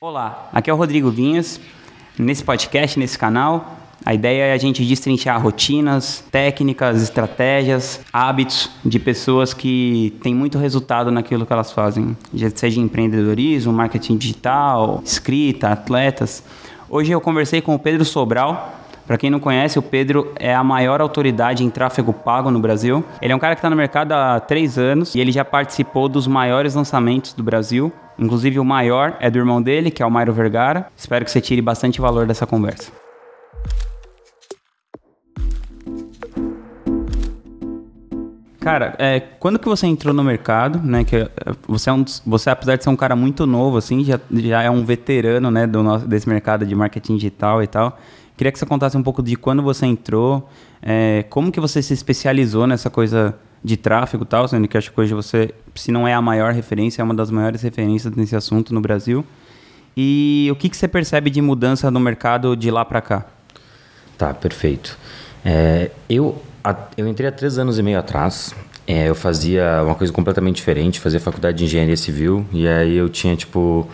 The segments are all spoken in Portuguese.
Olá, aqui é o Rodrigo Vinhas. Nesse podcast, nesse canal, a ideia é a gente destrinchar rotinas, técnicas, estratégias, hábitos de pessoas que têm muito resultado naquilo que elas fazem, seja empreendedorismo, marketing digital, escrita, atletas. Hoje eu conversei com o Pedro Sobral, para quem não conhece, o Pedro é a maior autoridade em tráfego pago no Brasil. Ele é um cara que está no mercado há três anos e ele já participou dos maiores lançamentos do Brasil. Inclusive, o maior é do irmão dele, que é o Mairo Vergara. Espero que você tire bastante valor dessa conversa. Cara, é, quando que você entrou no mercado, né? Que é, você, é um, você apesar de ser um cara muito novo, assim, já, já é um veterano, né, do nosso, desse mercado de marketing digital e tal. Queria que você contasse um pouco de quando você entrou, é, como que você se especializou nessa coisa de tráfego e tal, sendo que acho que hoje você, se não é a maior referência, é uma das maiores referências nesse assunto no Brasil. E o que, que você percebe de mudança no mercado de lá para cá? Tá, perfeito. É, eu, eu entrei há três anos e meio atrás. É, eu fazia uma coisa completamente diferente, fazia faculdade de engenharia civil e aí eu tinha tipo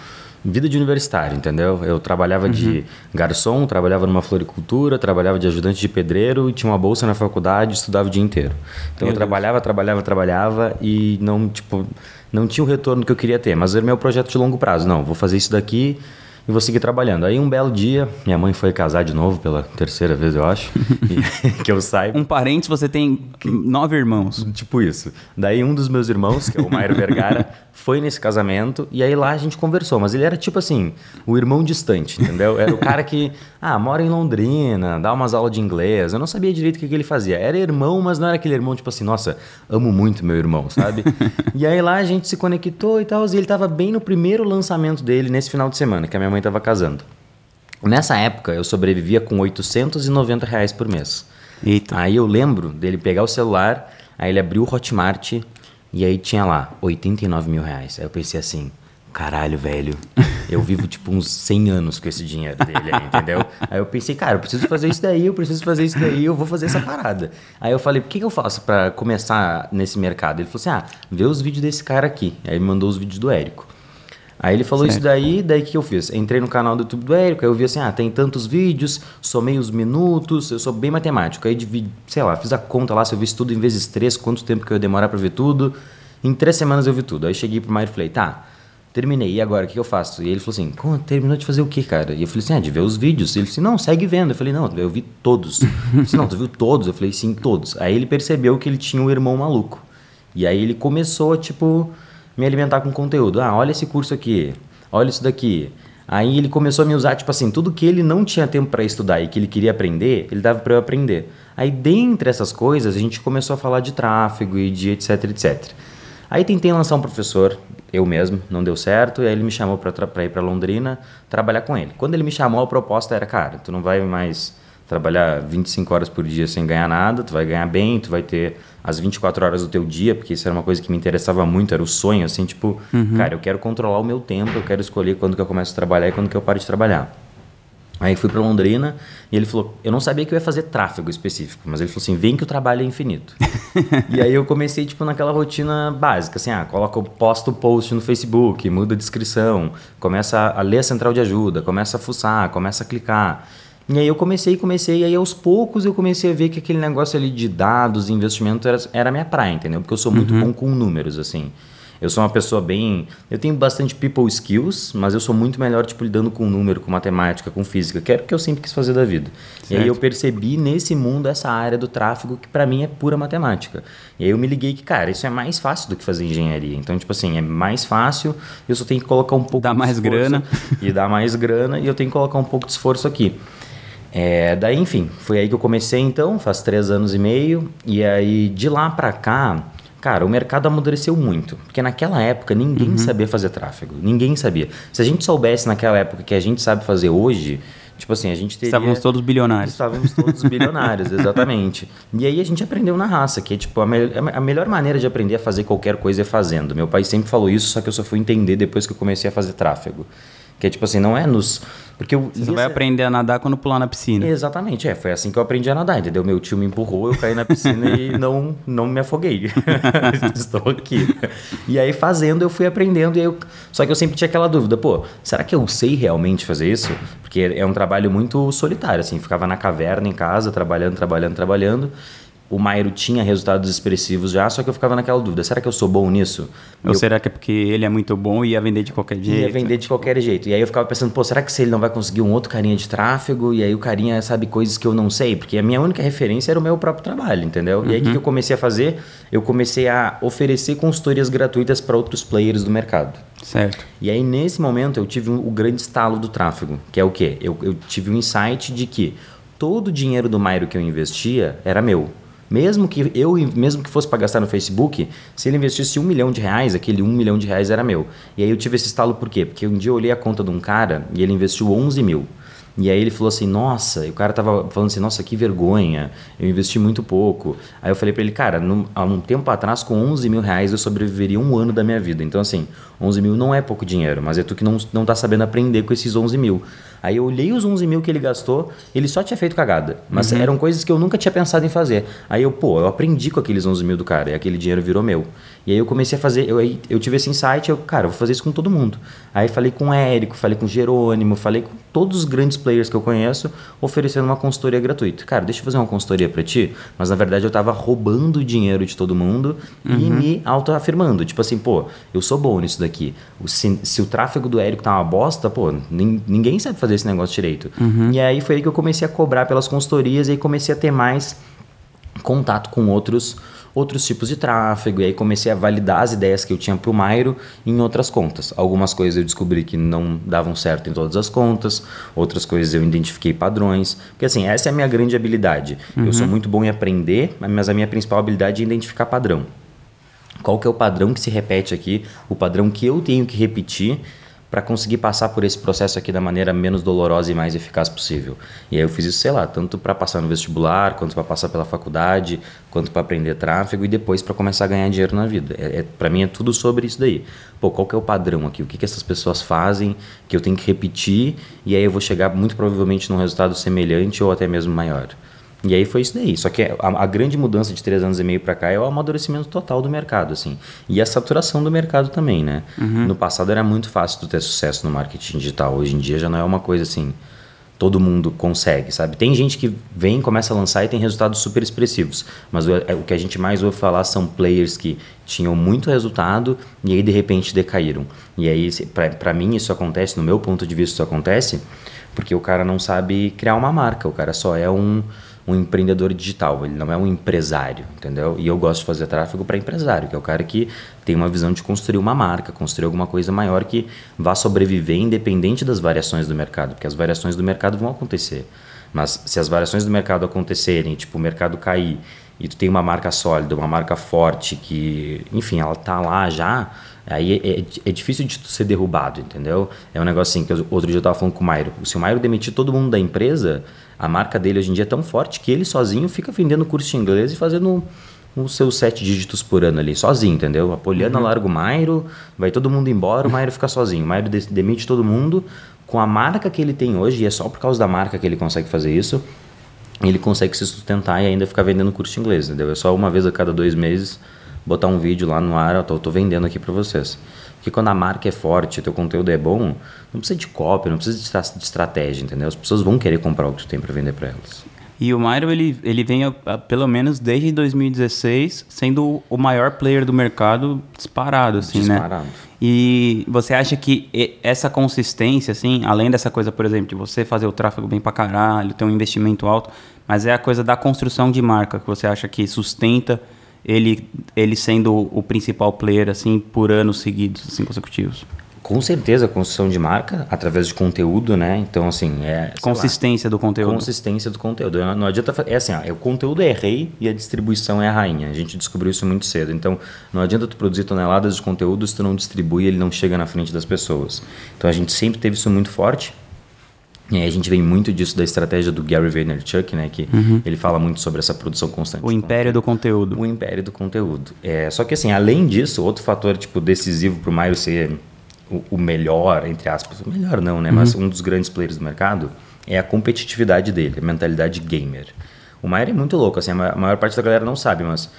vida de universitário, entendeu? Eu trabalhava uhum. de garçom, trabalhava numa floricultura, trabalhava de ajudante de pedreiro e tinha uma bolsa na faculdade, estudava o dia inteiro. Então meu eu trabalhava, trabalhava, trabalhava e não, tipo, não tinha o retorno que eu queria ter, mas era meu projeto de longo prazo. Não, vou fazer isso daqui e vou seguir trabalhando. Aí um belo dia, minha mãe foi casar de novo pela terceira vez, eu acho, que eu saiba. Um parente, você tem nove irmãos. Tipo isso. Daí um dos meus irmãos, que é o Mairo Vergara, foi nesse casamento e aí lá a gente conversou. Mas ele era tipo assim, o irmão distante, entendeu? Era o cara que, ah, mora em Londrina, dá umas aulas de inglês. Eu não sabia direito o que, que ele fazia. Era irmão, mas não era aquele irmão tipo assim, nossa, amo muito meu irmão, sabe? e aí lá a gente se conectou e tal. E ele tava bem no primeiro lançamento dele nesse final de semana, que a minha mãe tava casando. Nessa época eu sobrevivia com 890 reais por mês. Eita. Aí eu lembro dele pegar o celular, aí ele abriu o Hotmart e aí tinha lá 89 mil reais. Aí eu pensei assim, caralho, velho, eu vivo tipo uns 100 anos com esse dinheiro dele aí, entendeu? Aí eu pensei, cara, eu preciso fazer isso daí, eu preciso fazer isso daí, eu vou fazer essa parada. Aí eu falei, o que, que eu faço para começar nesse mercado? Ele falou assim, ah, vê os vídeos desse cara aqui. Aí ele mandou os vídeos do Érico. Aí ele falou certo. isso daí, daí o que eu fiz? Entrei no canal do YouTube do Érico, aí eu vi assim, ah, tem tantos vídeos, somei os minutos, eu sou bem matemático. Aí dividi, sei lá, fiz a conta lá, se eu visse tudo em vezes três, quanto tempo que eu ia demorar para ver tudo. Em três semanas eu vi tudo. Aí cheguei pro Mário e falei, tá, terminei, e agora, o que eu faço? E ele falou assim, terminou de fazer o que, cara? E eu falei assim, ah, de ver os vídeos. E ele falou assim, não, segue vendo. Eu falei, não, eu vi todos. Ele disse, não, tu viu todos? Eu falei, sim, todos. Aí ele percebeu que ele tinha um irmão maluco. E aí ele começou, tipo me alimentar com conteúdo. Ah, olha esse curso aqui, olha isso daqui. Aí ele começou a me usar, tipo assim, tudo que ele não tinha tempo para estudar e que ele queria aprender, ele dava para eu aprender. Aí, dentre essas coisas, a gente começou a falar de tráfego e de etc, etc. Aí tentei lançar um professor, eu mesmo, não deu certo, e aí ele me chamou para ir para Londrina trabalhar com ele. Quando ele me chamou, a proposta era, cara, tu não vai mais trabalhar 25 horas por dia sem ganhar nada, tu vai ganhar bem, tu vai ter as 24 horas do teu dia, porque isso era uma coisa que me interessava muito, era o sonho, assim, tipo, uhum. cara, eu quero controlar o meu tempo, eu quero escolher quando que eu começo a trabalhar e quando que eu paro de trabalhar. Aí fui para Londrina e ele falou: Eu não sabia que eu ia fazer tráfego específico, mas ele falou assim: Vem que o trabalho é infinito. e aí eu comecei, tipo, naquela rotina básica, assim: Ah, coloca, posto o post no Facebook, muda a descrição, começa a ler a central de ajuda, começa a fuçar, começa a clicar. E aí eu comecei, comecei, e aí aos poucos eu comecei a ver que aquele negócio ali de dados, investimento era, era minha praia, entendeu? Porque eu sou muito uhum. bom com números, assim. Eu sou uma pessoa bem. Eu tenho bastante people skills, mas eu sou muito melhor, tipo, lidando com número, com matemática, com física, que era o que eu sempre quis fazer da vida. Certo. E aí eu percebi nesse mundo essa área do tráfego que para mim é pura matemática. E aí eu me liguei que, cara, isso é mais fácil do que fazer engenharia. Então, tipo assim, é mais fácil, eu só tenho que colocar um pouco Dá mais grana. E dá mais grana, e eu tenho que colocar um pouco de esforço aqui. É, daí, enfim, foi aí que eu comecei então, faz três anos e meio. E aí, de lá para cá, cara, o mercado amadureceu muito. Porque naquela época ninguém uhum. sabia fazer tráfego. Ninguém sabia. Se a gente soubesse naquela época que a gente sabe fazer hoje, tipo assim, a gente teria... Estávamos todos bilionários. Estávamos todos bilionários, exatamente. E aí a gente aprendeu na raça, que é tipo, a, me a melhor maneira de aprender a fazer qualquer coisa é fazendo. Meu pai sempre falou isso, só que eu só fui entender depois que eu comecei a fazer tráfego Que é tipo assim, não é nos. Porque eu Você vai aprender a nadar quando pular na piscina. Exatamente, é. Foi assim que eu aprendi a nadar, entendeu? Meu tio me empurrou, eu caí na piscina e não, não me afoguei. Estou aqui. E aí, fazendo, eu fui aprendendo. E eu... Só que eu sempre tinha aquela dúvida, pô, será que eu sei realmente fazer isso? Porque é um trabalho muito solitário, assim. Ficava na caverna, em casa, trabalhando, trabalhando, trabalhando o Mairo tinha resultados expressivos já, só que eu ficava naquela dúvida: será que eu sou bom nisso? Ou eu... será que é porque ele é muito bom e ia vender de qualquer jeito? Ia vender de qualquer jeito. E aí eu ficava pensando: pô, será que se ele não vai conseguir um outro carinha de tráfego? E aí o carinha sabe coisas que eu não sei? Porque a minha única referência era o meu próprio trabalho, entendeu? Uhum. E aí o que eu comecei a fazer? Eu comecei a oferecer consultorias gratuitas para outros players do mercado. Certo. E aí nesse momento eu tive um, o grande estalo do tráfego, que é o quê? Eu, eu tive um insight de que todo o dinheiro do Mairo que eu investia era meu. Mesmo que eu, mesmo que fosse para gastar no Facebook, se ele investisse um milhão de reais, aquele um milhão de reais era meu. E aí eu tive esse estalo por quê? Porque um dia eu olhei a conta de um cara e ele investiu 11 mil. E aí ele falou assim, nossa, e o cara tava falando assim, nossa, que vergonha, eu investi muito pouco. Aí eu falei para ele, cara, no, há um tempo atrás, com 11 mil reais, eu sobreviveria um ano da minha vida. Então, assim, 11 mil não é pouco dinheiro, mas é tu que não, não tá sabendo aprender com esses 11 mil. Aí eu olhei os 11 mil que ele gastou, ele só tinha feito cagada. Mas uhum. eram coisas que eu nunca tinha pensado em fazer. Aí eu, pô, eu aprendi com aqueles 11 mil do cara e aquele dinheiro virou meu. E aí eu comecei a fazer, eu, eu tive esse insight, eu, cara, eu vou fazer isso com todo mundo. Aí falei com o Érico, falei com o Jerônimo, falei com todos os grandes players que eu conheço, oferecendo uma consultoria gratuita. Cara, deixa eu fazer uma consultoria para ti. Mas na verdade eu tava roubando o dinheiro de todo mundo uhum. e me autoafirmando. Tipo assim, pô, eu sou bom nisso daqui. Se, se o tráfego do Érico tá uma bosta, pô, ninguém sabe fazer fazer esse negócio direito. Uhum. E aí foi aí que eu comecei a cobrar pelas consultorias e aí comecei a ter mais contato com outros outros tipos de tráfego e aí comecei a validar as ideias que eu tinha para o Mairo em outras contas. Algumas coisas eu descobri que não davam certo em todas as contas, outras coisas eu identifiquei padrões, porque assim, essa é a minha grande habilidade. Uhum. Eu sou muito bom em aprender, mas a minha principal habilidade é identificar padrão. Qual que é o padrão que se repete aqui, o padrão que eu tenho que repetir para conseguir passar por esse processo aqui da maneira menos dolorosa e mais eficaz possível. E aí eu fiz isso, sei lá, tanto para passar no vestibular, quanto para passar pela faculdade, quanto para aprender tráfego e depois para começar a ganhar dinheiro na vida. É, é para mim é tudo sobre isso daí. Pô, qual que é o padrão aqui? O que, que essas pessoas fazem que eu tenho que repetir e aí eu vou chegar muito provavelmente num resultado semelhante ou até mesmo maior. E aí foi isso daí. Só que a, a grande mudança de três anos e meio para cá é o amadurecimento total do mercado, assim. E a saturação do mercado também, né? Uhum. No passado era muito fácil tu ter sucesso no marketing digital. Hoje em dia já não é uma coisa assim todo mundo consegue, sabe? Tem gente que vem, começa a lançar e tem resultados super expressivos, mas o, é, o que a gente mais ouve falar são players que tinham muito resultado e aí de repente decaíram. E aí, para mim, isso acontece, no meu ponto de vista, isso acontece porque o cara não sabe criar uma marca, o cara só é um um empreendedor digital, ele não é um empresário, entendeu? E eu gosto de fazer tráfego para empresário, que é o cara que tem uma visão de construir uma marca, construir alguma coisa maior que vá sobreviver independente das variações do mercado, porque as variações do mercado vão acontecer. Mas se as variações do mercado acontecerem, tipo o mercado cair e tu tem uma marca sólida, uma marca forte que, enfim, ela tá lá já, aí é, é, é difícil de ser derrubado, entendeu? É um negócio assim que outro dia eu tava falando com o Mairo. Se o Mairo demitir todo mundo da empresa, a marca dele hoje em dia é tão forte que ele sozinho fica vendendo curso de inglês e fazendo os seus sete dígitos por ano ali, sozinho, entendeu? A Poliana uhum. larga o Mairo, vai todo mundo embora, o Mairo fica sozinho. O Mairo demite todo mundo com a marca que ele tem hoje, e é só por causa da marca que ele consegue fazer isso, ele consegue se sustentar e ainda ficar vendendo curso de inglês, entendeu? É só uma vez a cada dois meses botar um vídeo lá no ar, eu tô, tô vendendo aqui para vocês. Porque quando a marca é forte, teu conteúdo é bom, não precisa de cópia, não precisa de, de estratégia, entendeu? As pessoas vão querer comprar o que tu tem para vender para elas. E o Mairo, ele, ele vem, pelo menos desde 2016, sendo o maior player do mercado disparado, assim, né? disparado. né? E você acha que essa consistência, assim, além dessa coisa, por exemplo, de você fazer o tráfego bem pra caralho, ter um investimento alto, mas é a coisa da construção de marca que você acha que sustenta ele, ele sendo o principal player assim por anos seguidos, assim consecutivos? Com certeza, construção de marca através de conteúdo, né? Então, assim, é. Consistência lá, do conteúdo. Consistência do conteúdo. Não adianta. É assim, ó, o conteúdo é rei e a distribuição é a rainha. A gente descobriu isso muito cedo. Então, não adianta tu produzir toneladas de conteúdo se tu não distribui ele não chega na frente das pessoas. Então, a gente sempre teve isso muito forte. E aí a gente vem muito disso da estratégia do Gary Vaynerchuk, né? Que uhum. ele fala muito sobre essa produção constante. O império do conteúdo. O império do conteúdo. É, só que assim, além disso, outro fator tipo decisivo para o Maio ser o, o melhor, entre aspas, o melhor não, né? Mas um dos grandes players do mercado é a competitividade dele, a mentalidade gamer. O Maier é muito louco, assim, a ma- a maior parte da galera não sabe, mas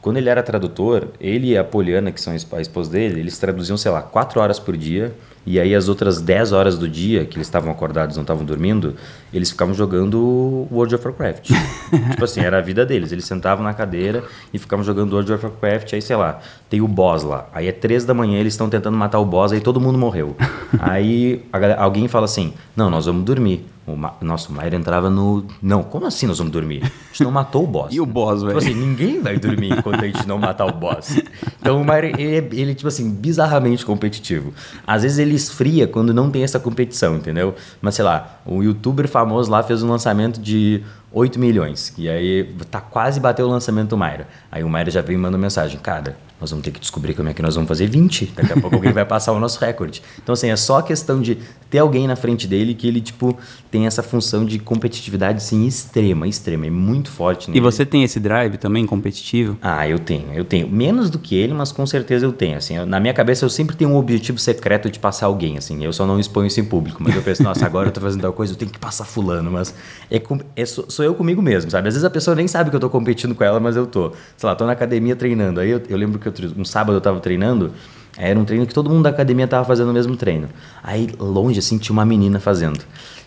quando ele era tradutor, ele e a Poliana, que são a esp- a esposa dele, eles traduziam, sei lá, 4 horas por dia, e aí as outras 10 horas do dia, que eles estavam acordados, não estavam dormindo, eles ficavam jogando World of Warcraft. tipo assim, era a vida deles. Eles sentavam na cadeira e ficavam jogando World of Warcraft, aí, sei lá, tem o boss lá. Aí é 3 da manhã, eles estão tentando matar o boss, aí todo mundo morreu. aí galera- alguém fala assim, não, nós vamos dormir. O Ma... Nossa, o Maier entrava no... Não, como assim nós vamos dormir? A gente não matou o boss. E o boss, Tipo velho? assim, ninguém vai dormir enquanto a gente não matar o boss. Então o Mario, ele, é- ele, tipo assim, bizarramente competitivo. Às vezes ele esfria quando não tem essa competição, entendeu? Mas sei lá, um youtuber famoso lá fez um lançamento de 8 milhões. E aí tá quase bateu o lançamento do Mairo. Aí o Mairo já vem e manda mensagem, cara, nós vamos ter que descobrir como é que nós vamos fazer 20. Daqui a pouco alguém vai passar o nosso recorde. Então, assim, é só questão de ter alguém na frente dele que ele, tipo, tem essa função de competitividade, assim, extrema, extrema. É muito forte E nele. você tem esse drive também competitivo? Ah, eu tenho, eu tenho. Menos do que ele, mas com certeza eu tenho. Assim, Eu- na minha cabeça eu sempre tenho um objetivo secreto de passar alguém, assim. Eu só não exponho isso em público, mas eu penso, nossa, agora eu tô fazendo tal coisa, eu tenho que passar fulano, mas é, é sou, sou eu comigo mesmo, sabe? Às vezes a pessoa nem sabe que eu tô competindo com ela, mas eu tô. Sei lá, tô na academia treinando. Aí eu, eu lembro que outro- um sábado eu tava treinando, era um treino que todo mundo da academia tava fazendo o mesmo treino. Aí longe assim tinha uma menina fazendo.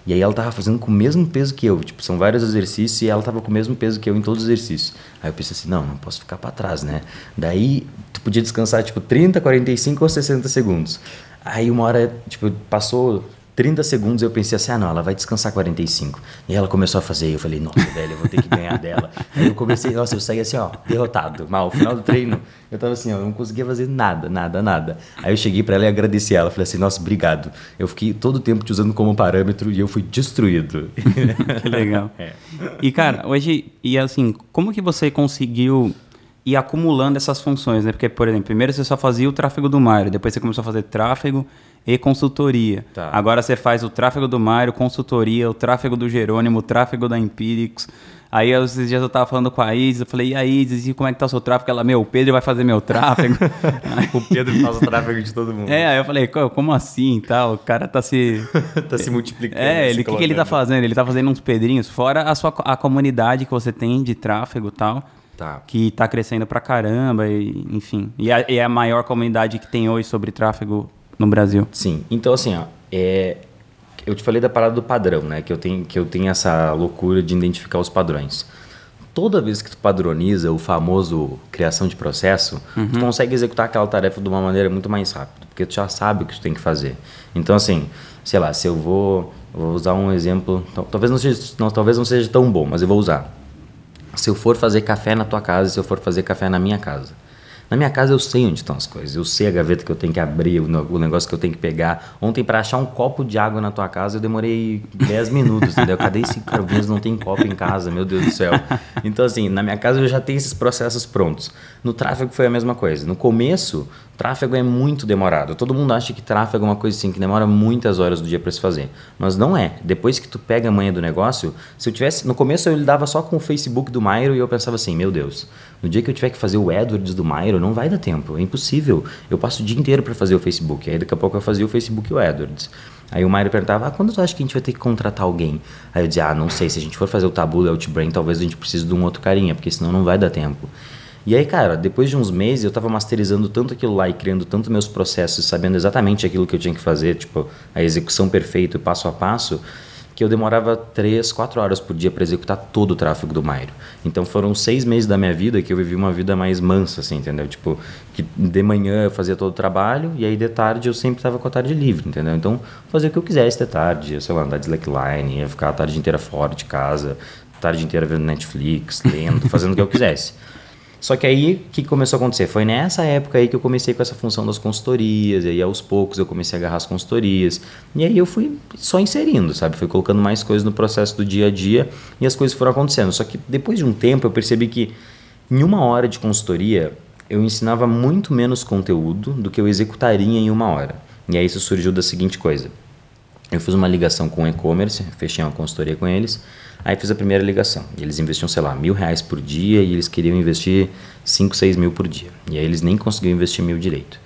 E aí ela tava fazendo com o mesmo peso que eu. Tipo, são vários exercícios e ela tava com o mesmo peso que eu em todos os exercícios. Aí eu pensei assim, não, não posso ficar para trás, né? Daí tu podia descansar tipo 30, 45 ou 60 segundos. Aí uma hora, tipo, passou 30 segundos eu pensei assim, ah não, ela vai descansar 45. E ela começou a fazer, eu falei, nossa, velho, eu vou ter que ganhar dela. Aí eu comecei, nossa, eu saí assim, ó, derrotado. Mal, final do treino, eu tava assim, ó, eu não conseguia fazer nada, nada, nada. Aí eu cheguei pra ela e agradeci ela, falei assim, nossa, obrigado. Eu fiquei todo o tempo te usando como parâmetro e eu fui destruído. Que legal. É. E, cara, hoje, e assim, como que você conseguiu ir acumulando essas funções, né? Porque, por exemplo, primeiro você só fazia o tráfego do Mário, depois você começou a fazer tráfego e consultoria. Tá. Agora você faz o tráfego do Mário, consultoria, o tráfego do Jerônimo, o tráfego da Empíricos. Aí esses dias eu tava falando com a Isis, eu falei, e a Isis, e como é que tá o seu tráfego? Ela, meu, o Pedro vai fazer meu tráfego. o Pedro faz o tráfego de todo mundo. é, aí eu falei, "Co- como assim e tal? O cara tá se... tá se multiplicando. É, o que, que ele tá fazendo? Ele tá fazendo uns pedrinhos, fora a sua a comunidade que você tem de tráfego e tal, Tá. que tá crescendo pra caramba, e, enfim. E é, e é a maior comunidade que tem hoje sobre tráfego no Brasil. Sim, então assim, ó, é, eu te falei da parada do padrão, né? Que eu tenho, que eu tenho essa loucura de identificar os padrões. Toda vez que tu padroniza o famoso criação de processo, tu consegue executar aquela tarefa de uma maneira muito mais rápida, porque tu já sabe o que tu tem que fazer. Então assim, sei lá, se eu vou, vou usar um exemplo, tal- talvez não seja, não, talvez não seja tão bom, mas eu vou usar. Se eu for fazer café na tua casa, se eu for fazer café na minha casa. Na minha casa eu sei onde estão as coisas, eu sei a gaveta que eu tenho que abrir, o, negócio que eu tenho que pegar. Ontem, para achar um copo de água na tua casa, eu demorei 10 minutos, entendeu? Cadê esse carvinhos não tem copo em casa, meu Deus do céu. Então, assim, na minha casa eu já tenho esses processos prontos. No tráfego foi a mesma coisa. No começo, tráfego é muito demorado. Todo mundo acha que tráfego é uma coisa assim que demora muitas horas do dia para se fazer, mas não é. Depois que tu pega a manha do negócio, se eu tivesse no começo eu lidava só com o Facebook do Mairo e eu pensava assim, meu Deus, no dia que eu tiver que fazer o AdWords do Mairo, não vai dar tempo, é impossível. Eu passo o dia inteiro para fazer o Facebook. Aí daqui a pouco eu fazia o Facebook e o AdWords. Aí o Mário perguntava, ah, quando tu acha que a gente vai ter que contratar alguém? Aí eu dizia, ah, não sei, se a gente for fazer o Tabu da Outbrain, talvez a gente precise de um outro carinha, porque senão não vai dar tempo. E aí, cara, depois de uns meses eu tava masterizando tanto aquilo lá e criando tanto meus processos, sabendo exatamente aquilo que eu tinha que fazer, tipo, a execução perfeita, passo a passo, que eu demorava três, quatro horas por dia para executar todo o tráfego do Mairo. Então foram seis meses da minha vida que eu vivi uma vida mais mansa, assim, entendeu? Tipo, que de manhã eu fazia todo o trabalho e aí de tarde eu sempre estava com a tarde livre, entendeu? Então fazia o que eu quisesse de tarde, sei lá, andar de slackline, ia ficar a tarde inteira fora de casa, tarde inteira vendo Netflix, lendo, fazendo o que eu quisesse. Só que aí, o que começou a acontecer? Foi nessa época aí que eu comecei com essa função das consultorias, e aí aos poucos eu comecei a agarrar as consultorias, e aí eu fui só inserindo, sabe? Fui colocando mais coisas no processo do dia a dia, e as coisas foram acontecendo. Só que depois de um tempo eu percebi que em uma hora de consultoria, eu ensinava muito menos conteúdo do que eu executaria em uma hora. E aí isso surgiu da seguinte coisa. Eu fiz uma ligação com o e-commerce, fechei uma consultoria com eles, aí fiz a primeira ligação. E eles investiam, sei lá, mil reais por dia e eles queriam investir 5, 6 mil por dia. E aí eles nem conseguiam investir mil direito.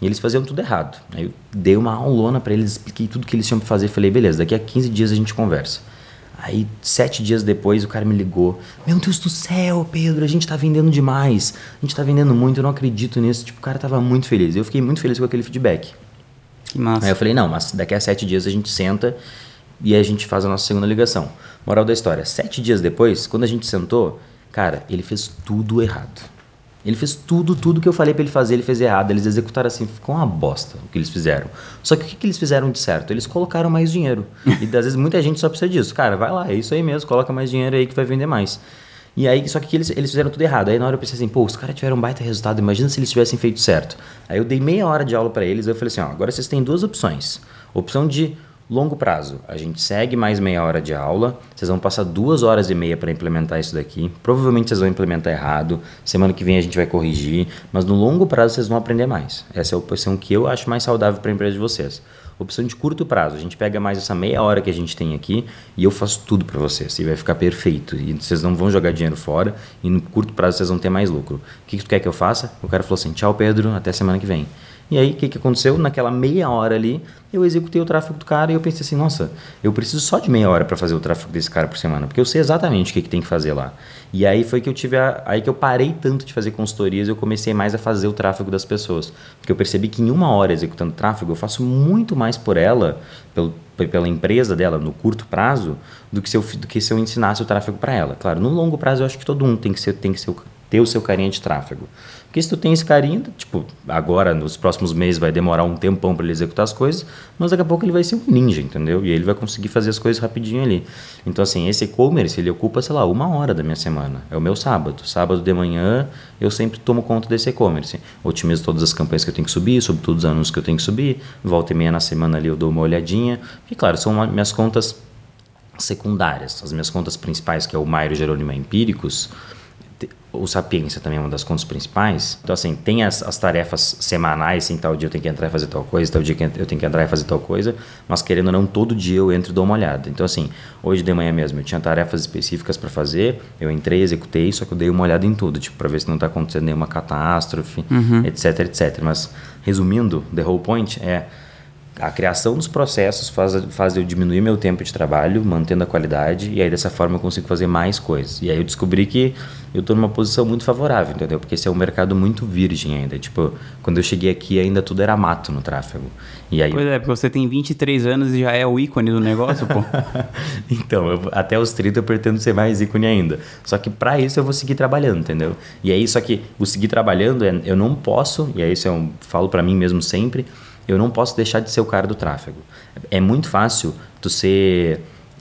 E eles faziam tudo errado. Aí eu dei uma aulona para eles, expliquei tudo que eles tinham que fazer. Falei, beleza, daqui a 15 dias a gente conversa. Aí, sete dias depois, o cara me ligou. Meu Deus do céu, Pedro, a gente tá vendendo demais. A gente tá vendendo muito, eu não acredito nisso. Tipo, o cara tava muito feliz. Eu fiquei muito feliz com aquele feedback. Que massa. Aí eu falei, não, mas daqui a sete dias a gente senta e a gente faz a nossa segunda ligação. Moral da história, sete dias depois, quando a gente sentou, cara, ele fez tudo errado. Ele fez tudo, tudo que eu falei para ele fazer, ele fez errado. Eles executaram assim, ficou uma bosta o que eles fizeram. Só que o que, que eles fizeram de certo? Eles colocaram mais dinheiro. E às vezes muita gente só precisa disso. Cara, vai lá, é isso aí mesmo, coloca mais dinheiro aí que vai vender mais. E aí, só que eles, eles fizeram tudo errado. Aí na hora eu pensei assim, pô, os caras tiveram um baita resultado, imagina se eles tivessem feito certo. Aí eu dei meia hora de aula para eles, eu falei assim, ó, agora vocês têm duas opções. Opção de Longo prazo, a gente segue mais meia hora de aula, vocês vão passar duas horas e meia para implementar isso daqui. Provavelmente vocês vão implementar errado, semana que vem a gente vai corrigir, mas no longo prazo vocês vão aprender mais. Essa é a opção que eu acho mais saudável para a empresa de vocês. Opção de curto prazo, a gente pega mais essa meia hora que a gente tem aqui e eu faço tudo para vocês e vai ficar perfeito. E vocês não vão jogar dinheiro fora e no curto prazo vocês vão ter mais lucro. O que, que tu quer que eu faça? O cara falou assim: tchau, Pedro, até semana que vem. E aí, o que, que aconteceu? Naquela meia hora ali, eu executei o tráfego do cara e eu pensei assim, nossa, eu preciso só de meia hora para fazer o tráfego desse cara por semana, porque eu sei exatamente o que, que tem que fazer lá. E aí foi que eu tive a, aí que eu parei tanto de fazer consultorias, eu comecei mais a fazer o tráfego das pessoas, porque eu percebi que em uma hora executando tráfego eu faço muito mais por ela, pelo, pela empresa dela no curto prazo, do que se eu, do que se eu ensinasse o tráfego para ela. Claro, no longo prazo eu acho que todo mundo tem que ser, tem que ser ter o seu carinha de tráfego. Porque se tu tem esse carinho, tipo, agora, nos próximos meses, vai demorar um tempão para ele executar as coisas, mas daqui a pouco ele vai ser um ninja, entendeu? E ele vai conseguir fazer as coisas rapidinho ali. Então, assim, esse e-commerce, ele ocupa, sei lá, uma hora da minha semana. É o meu sábado. Sábado de manhã, eu sempre tomo conta desse e-commerce. Otimizo todas as campanhas que eu tenho que subir, sobre todos os anúncios que eu tenho que subir. Volta e meia na semana ali eu dou uma olhadinha. E, claro, são minhas contas secundárias. As minhas contas principais, que é o Mairo Jerônimo Empíricos, o Sapiência também é uma das contas principais. Então, assim, tem as, as tarefas semanais, assim, tal dia eu tenho que entrar e fazer tal coisa, tal dia eu tenho que entrar e fazer tal coisa, mas querendo ou não, todo dia eu entro e dou uma olhada. Então, assim, hoje de manhã mesmo eu tinha tarefas específicas para fazer, eu entrei, executei, só que eu dei uma olhada em tudo, tipo, para ver se não está acontecendo nenhuma catástrofe, uhum. etc, etc. Mas, resumindo, the whole point é a criação dos processos faz, faz eu diminuir meu tempo de trabalho, mantendo a qualidade, e aí dessa forma eu consigo fazer mais coisas. E aí eu descobri que eu estou numa posição muito favorável, entendeu? Porque esse é um mercado muito virgem ainda. Tipo, quando eu cheguei aqui ainda tudo era mato no tráfego. E aí... Pois é, porque você tem 23 anos e já é o ícone do negócio, pô. então, eu, até os 30 eu pretendo ser mais ícone ainda. Só que para isso eu vou seguir trabalhando, entendeu? E aí, só que o seguir trabalhando, é, eu não posso, e aí isso eu falo para mim mesmo sempre, eu não posso deixar de ser o cara do tráfego. É muito fácil tu ser,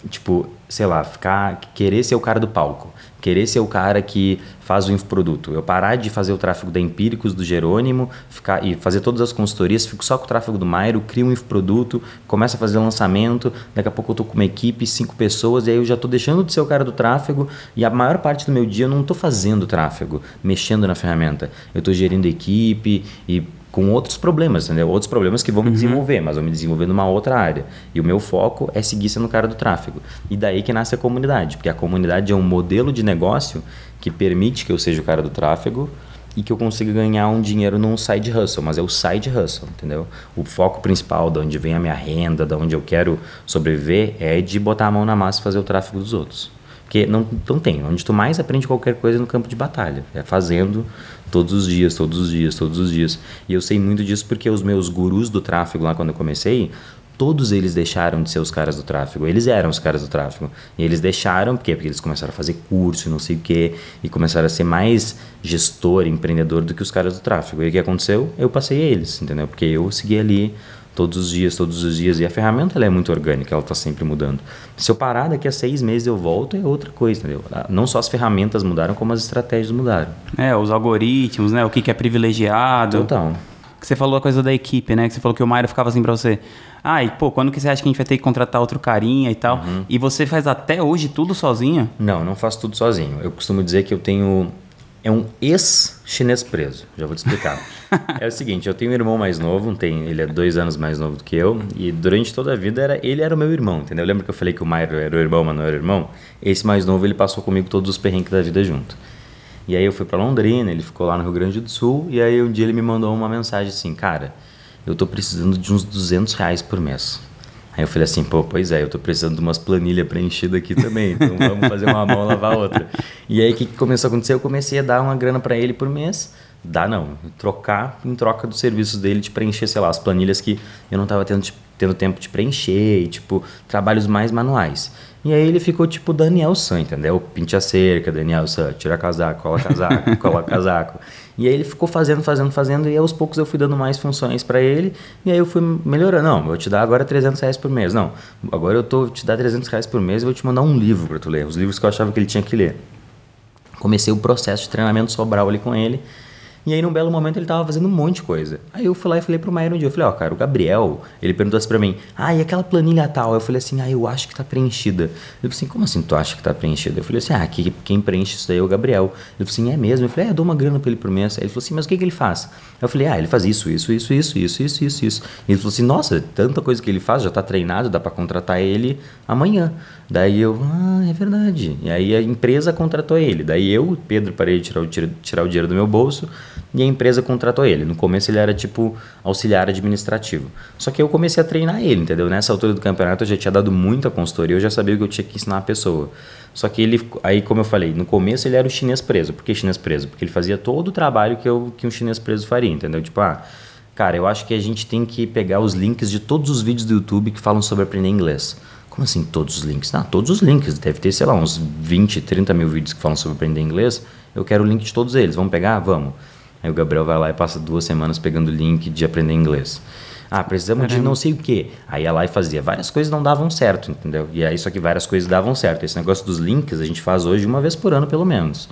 tipo, sei lá, ficar, querer ser o cara do palco, querer ser o cara que faz o infoproduto. Eu parar de fazer o tráfego da Empíricos, do Jerônimo, ficar e fazer todas as consultorias, fico só com o tráfego do Mairo, crio um infoproduto, começo a fazer lançamento, daqui a pouco eu tô com uma equipe, cinco pessoas, e aí eu já tô deixando de ser o cara do tráfego, e a maior parte do meu dia eu não tô fazendo tráfego, mexendo na ferramenta. Eu tô gerindo equipe e com outros problemas, entendeu? Outros problemas que vão me uhum. desenvolver, mas vão me desenvolver numa outra área. E o meu foco é seguir sendo o cara do tráfego. E daí que nasce a comunidade, porque a comunidade é um modelo de negócio que permite que eu seja o cara do tráfego e que eu consiga ganhar um dinheiro num side hustle, mas é o side hustle, entendeu? O foco principal, de onde vem a minha renda, de onde eu quero sobreviver, é de botar a mão na massa e fazer o tráfego dos outros. Porque não, não tem. Onde tu mais aprende qualquer coisa é no campo de batalha. É fazendo todos os dias, todos os dias, todos os dias. E eu sei muito disso porque os meus gurus do tráfego lá quando eu comecei, todos eles deixaram de ser os caras do tráfego. Eles eram os caras do tráfego. E eles deixaram, por quê? Porque eles começaram a fazer curso, não sei o quê, e começaram a ser mais gestor, empreendedor do que os caras do tráfego. E o que aconteceu? Eu passei a eles, entendeu? Porque eu segui ali todos os dias, todos os dias. E a ferramenta ela é muito orgânica, ela está sempre mudando. Se eu parar daqui a seis meses eu volto, é outra coisa, entendeu? Ah, não só as ferramentas mudaram, como as estratégias mudaram. É, os algoritmos, né? O que, que é privilegiado. Total. Que você falou a coisa da equipe, né? Que você falou que o Mairo ficava assim para você. Ah, e pô, quando que você acha que a gente vai ter que contratar outro carinha e tal? Uhum. E você faz até hoje tudo sozinho? Não, não faço tudo sozinho. Eu costumo dizer que eu tenho é um ex-chinês preso. Já vou te explicar. é o seguinte, eu tenho um irmão mais novo, tem, ele é dois anos mais novo do que eu, e durante toda a vida era, ele era o meu irmão, entendeu? Lembra que eu falei que o Mairo era o irmão, mas não era o irmão? Esse mais novo, ele passou comigo todos os perrengues da vida junto. E aí eu fui para Londrina, ele ficou lá no Rio Grande do Sul, e aí um dia ele me mandou uma mensagem assim, cara, eu tô precisando de uns 200 reais por mês. Aí eu falei assim, pô, pois é, eu tô precisando de umas planilhas preenchidas aqui também, então vamos fazer uma mão lavar a outra. E aí o que, que começou a acontecer? Eu comecei a dar uma grana para ele por mês, dá não, trocar em troca dos serviços dele de preencher, sei lá, as planilhas que eu não tava tendo, tendo tempo de preencher, e, tipo, trabalhos mais manuais. E aí ele ficou tipo Daniel San, entendeu? Pinte a cerca, Daniel San, tira casaco, cola casaco, cola casaco. E aí ele ficou fazendo, fazendo, fazendo, e aos poucos eu fui dando mais funções para ele, e aí eu fui melhorando. Não, vou te dar agora 300 reais por mês. Não, agora eu tô te dar 300 reais por mês e vou te mandar um livro para tu ler, os livros que eu achava que ele tinha que ler. Comecei o processo de treinamento Sobral ali com ele, e aí, num belo momento, ele tava fazendo um monte de coisa. Aí eu fui lá e falei pro Maíra um dia, eu falei, ó, oh, cara, o Gabriel, ele perguntou assim pra mim, ah, e aquela planilha tal? Eu falei assim, ah, eu acho que tá preenchida. Ele falou assim, como assim tu acha que tá preenchida? Eu falei assim, ah, que, quem preenche isso daí é o Gabriel. Ele falou assim, é mesmo? Eu falei, é, eu dou uma grana pra ele por mês. Aí ele falou assim, mas o que, que ele faz? Eu falei, ah, ele faz isso, isso, isso, isso, isso, isso, isso, isso. Ele falou assim, nossa, tanta coisa que ele faz, já tá treinado, dá para contratar ele amanhã. Daí eu, ah, é verdade. E aí a empresa contratou ele. Daí eu, Pedro, parei de tirar o, tirar o dinheiro do meu bolso e a empresa contratou ele. No começo ele era tipo auxiliar administrativo. Só que eu comecei a treinar ele, entendeu? Nessa altura do campeonato eu já tinha dado muita consultoria, eu já sabia que eu tinha que ensinar a pessoa. Só que ele, aí como eu falei, no começo ele era o chinês preso. Por que chinês preso? Porque ele fazia todo o trabalho que, eu, que um chinês preso faria, entendeu? Tipo, ah, cara, eu acho que a gente tem que pegar os links de todos os vídeos do YouTube que falam sobre aprender inglês. Como assim todos os links? Não, todos os links. Deve ter, sei lá, uns 20, 30 mil vídeos que falam sobre aprender inglês. Eu quero o link de todos eles. Vamos pegar? Vamos. Aí o Gabriel vai lá e passa duas semanas pegando o link de aprender inglês. Ah, precisamos Caramba. de não sei o quê. Aí ia lá e fazia. Várias coisas não davam certo, entendeu? E aí só que várias coisas davam certo. Esse negócio dos links a gente faz hoje uma vez por ano, pelo menos.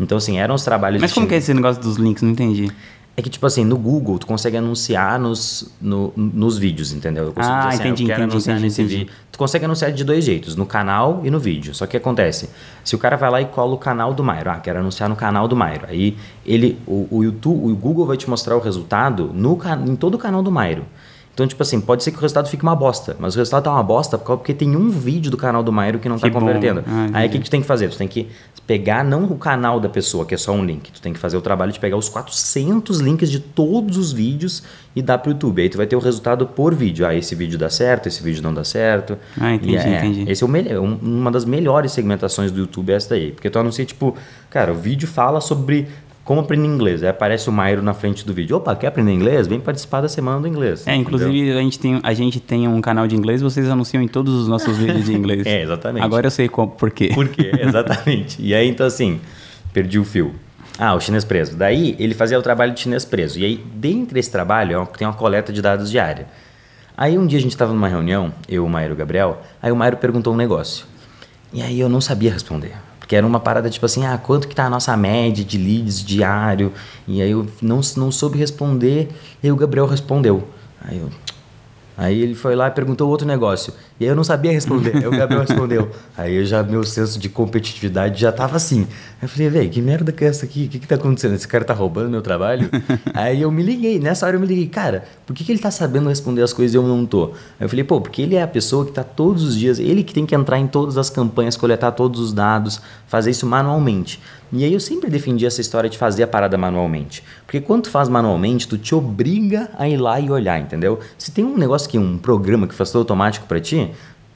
Então, assim, eram os trabalhos... Mas como que é esse negócio dos links? Não entendi. É que, tipo assim, no Google, tu consegue anunciar nos, no, nos vídeos, entendeu? Eu consigo ah, dizer assim, entendi, eu quero entendi, anunciar entendi, nesse entendi. vídeo. Tu consegue anunciar de dois jeitos, no canal e no vídeo. Só que acontece, se o cara vai lá e cola o canal do Mairo, ah, quero anunciar no canal do Mairo. Aí ele, o, o YouTube, o Google vai te mostrar o resultado no, em todo o canal do Mairo. Então, tipo assim, pode ser que o resultado fique uma bosta, mas o resultado tá uma bosta porque tem um vídeo do canal do Mairo que não está convertendo. Ah, Aí o que, que tu tem que fazer? Tu tem que pegar não o canal da pessoa, que é só um link. Tu tem que fazer o trabalho de pegar os 400 links de todos os vídeos e dar pro YouTube. Aí tu vai ter o resultado por vídeo. Ah, esse vídeo dá certo, esse vídeo não dá certo. Ah, entendi, é, entendi. Esse é o melhor, uma das melhores segmentações do YouTube é essa daí. Porque tu anuncia, tipo, cara, o vídeo fala sobre como aprender inglês? Aí aparece o Mairo na frente do vídeo. Opa, quer aprender inglês? Vem participar da semana do inglês. É, inclusive a gente, tem, a gente tem um canal de inglês, vocês anunciam em todos os nossos vídeos de inglês. é, exatamente. Agora eu sei por quê. Por quê, exatamente. e aí, então assim, perdi o fio. Ah, o chinês preso. Daí ele fazia o trabalho de chinês preso. E aí, dentro desse trabalho, tem uma coleta de dados diária. Aí um dia a gente estava numa reunião, eu, o Mairo e o Gabriel, aí o Mairo perguntou um negócio. E aí eu não sabia responder. Porque era uma parada tipo assim, ah, quanto que tá a nossa média de leads diário? E aí eu não, não soube responder, e aí o Gabriel respondeu. Aí eu, Aí ele foi lá e perguntou outro negócio. E aí eu não sabia responder. Aí o Gabriel respondeu. Aí eu já, meu senso de competitividade já tava assim. Aí eu falei, velho, que merda que é essa aqui? O que que tá acontecendo? Esse cara tá roubando meu trabalho? aí eu me liguei. Nessa hora eu me liguei, cara, por que, que ele tá sabendo responder as coisas e eu não tô? Aí eu falei, pô, porque ele é a pessoa que tá todos os dias, ele que tem que entrar em todas as campanhas, coletar todos os dados, fazer isso manualmente. E aí eu sempre defendi essa história de fazer a parada manualmente. Porque quando tu faz manualmente, tu te obriga a ir lá e olhar, entendeu? Se tem um negócio que um programa que faz tudo automático para ti,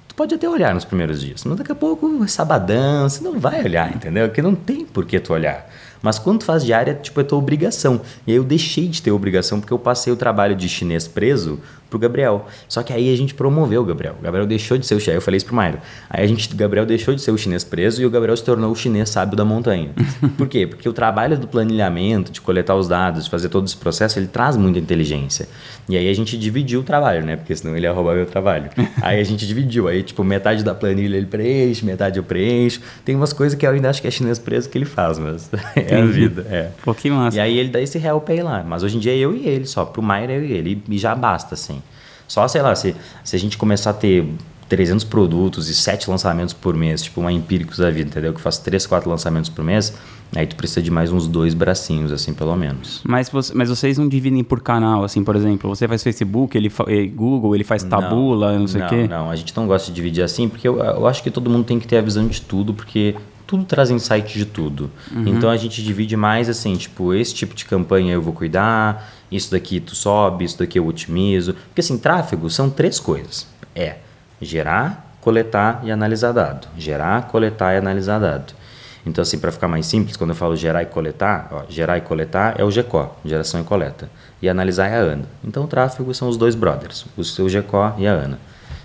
tu pode até olhar nos primeiros dias, mas daqui a pouco é sabadão, você não vai olhar, entendeu? Porque não tem por que tu olhar. Mas quando tu faz diária, tipo, é tua obrigação. E aí eu deixei de ter obrigação porque eu passei o trabalho de chinês preso pro Gabriel. Só que aí a gente promoveu o Gabriel. O Gabriel deixou de ser o chinês. Eu falei isso pro Mairo. Aí a gente, o Gabriel deixou de ser o chinês preso e o Gabriel se tornou o chinês sábio da montanha. Por quê? Porque o trabalho do planilhamento, de coletar os dados, de fazer todo esse processo, ele traz muita inteligência. E aí a gente dividiu o trabalho, né? Porque senão ele ia roubar meu trabalho. aí a gente dividiu. Aí, tipo, metade da planilha ele preenche, metade eu preencho. Tem umas coisas que eu ainda acho que é chinês preso que ele faz, mas é a vida. É. Pô, que massa. E aí ele dá esse help aí lá. Mas hoje em dia é eu e ele só. Pro Mairo é eu e ele. E já basta, assim. Só, sei lá, se, se a gente começar a ter 300 produtos e 7 lançamentos por mês, tipo uma Empíricos da vida, entendeu? Que faz 3, 4 lançamentos por mês, aí tu precisa de mais uns dois bracinhos, assim, pelo menos. Mas, você, mas vocês não dividem por canal, assim, por exemplo, você faz Facebook, ele fa eh, Google, ele faz Tabula, não, não sei o quê? Não, a gente não gosta de dividir assim, porque eu, eu acho que todo mundo tem que ter a visão de tudo, porque tudo traz insight de tudo. Uhum. Então a gente divide mais assim, tipo, esse tipo de campanha eu vou cuidar, Isso daqui tu sobe, isso daqui eu otimizo. Porque assim, tráfego são três coisas. É gerar, coletar e analisar dado. Gerar, coletar e analisar dado. Então, assim, para ficar mais simples, quando eu falo gerar e coletar, ó, gerar e coletar é o GECO, geração e coleta. E analisar é a ANA. Então, o tráfego são os dois brothers, o seu GECO e a ANA.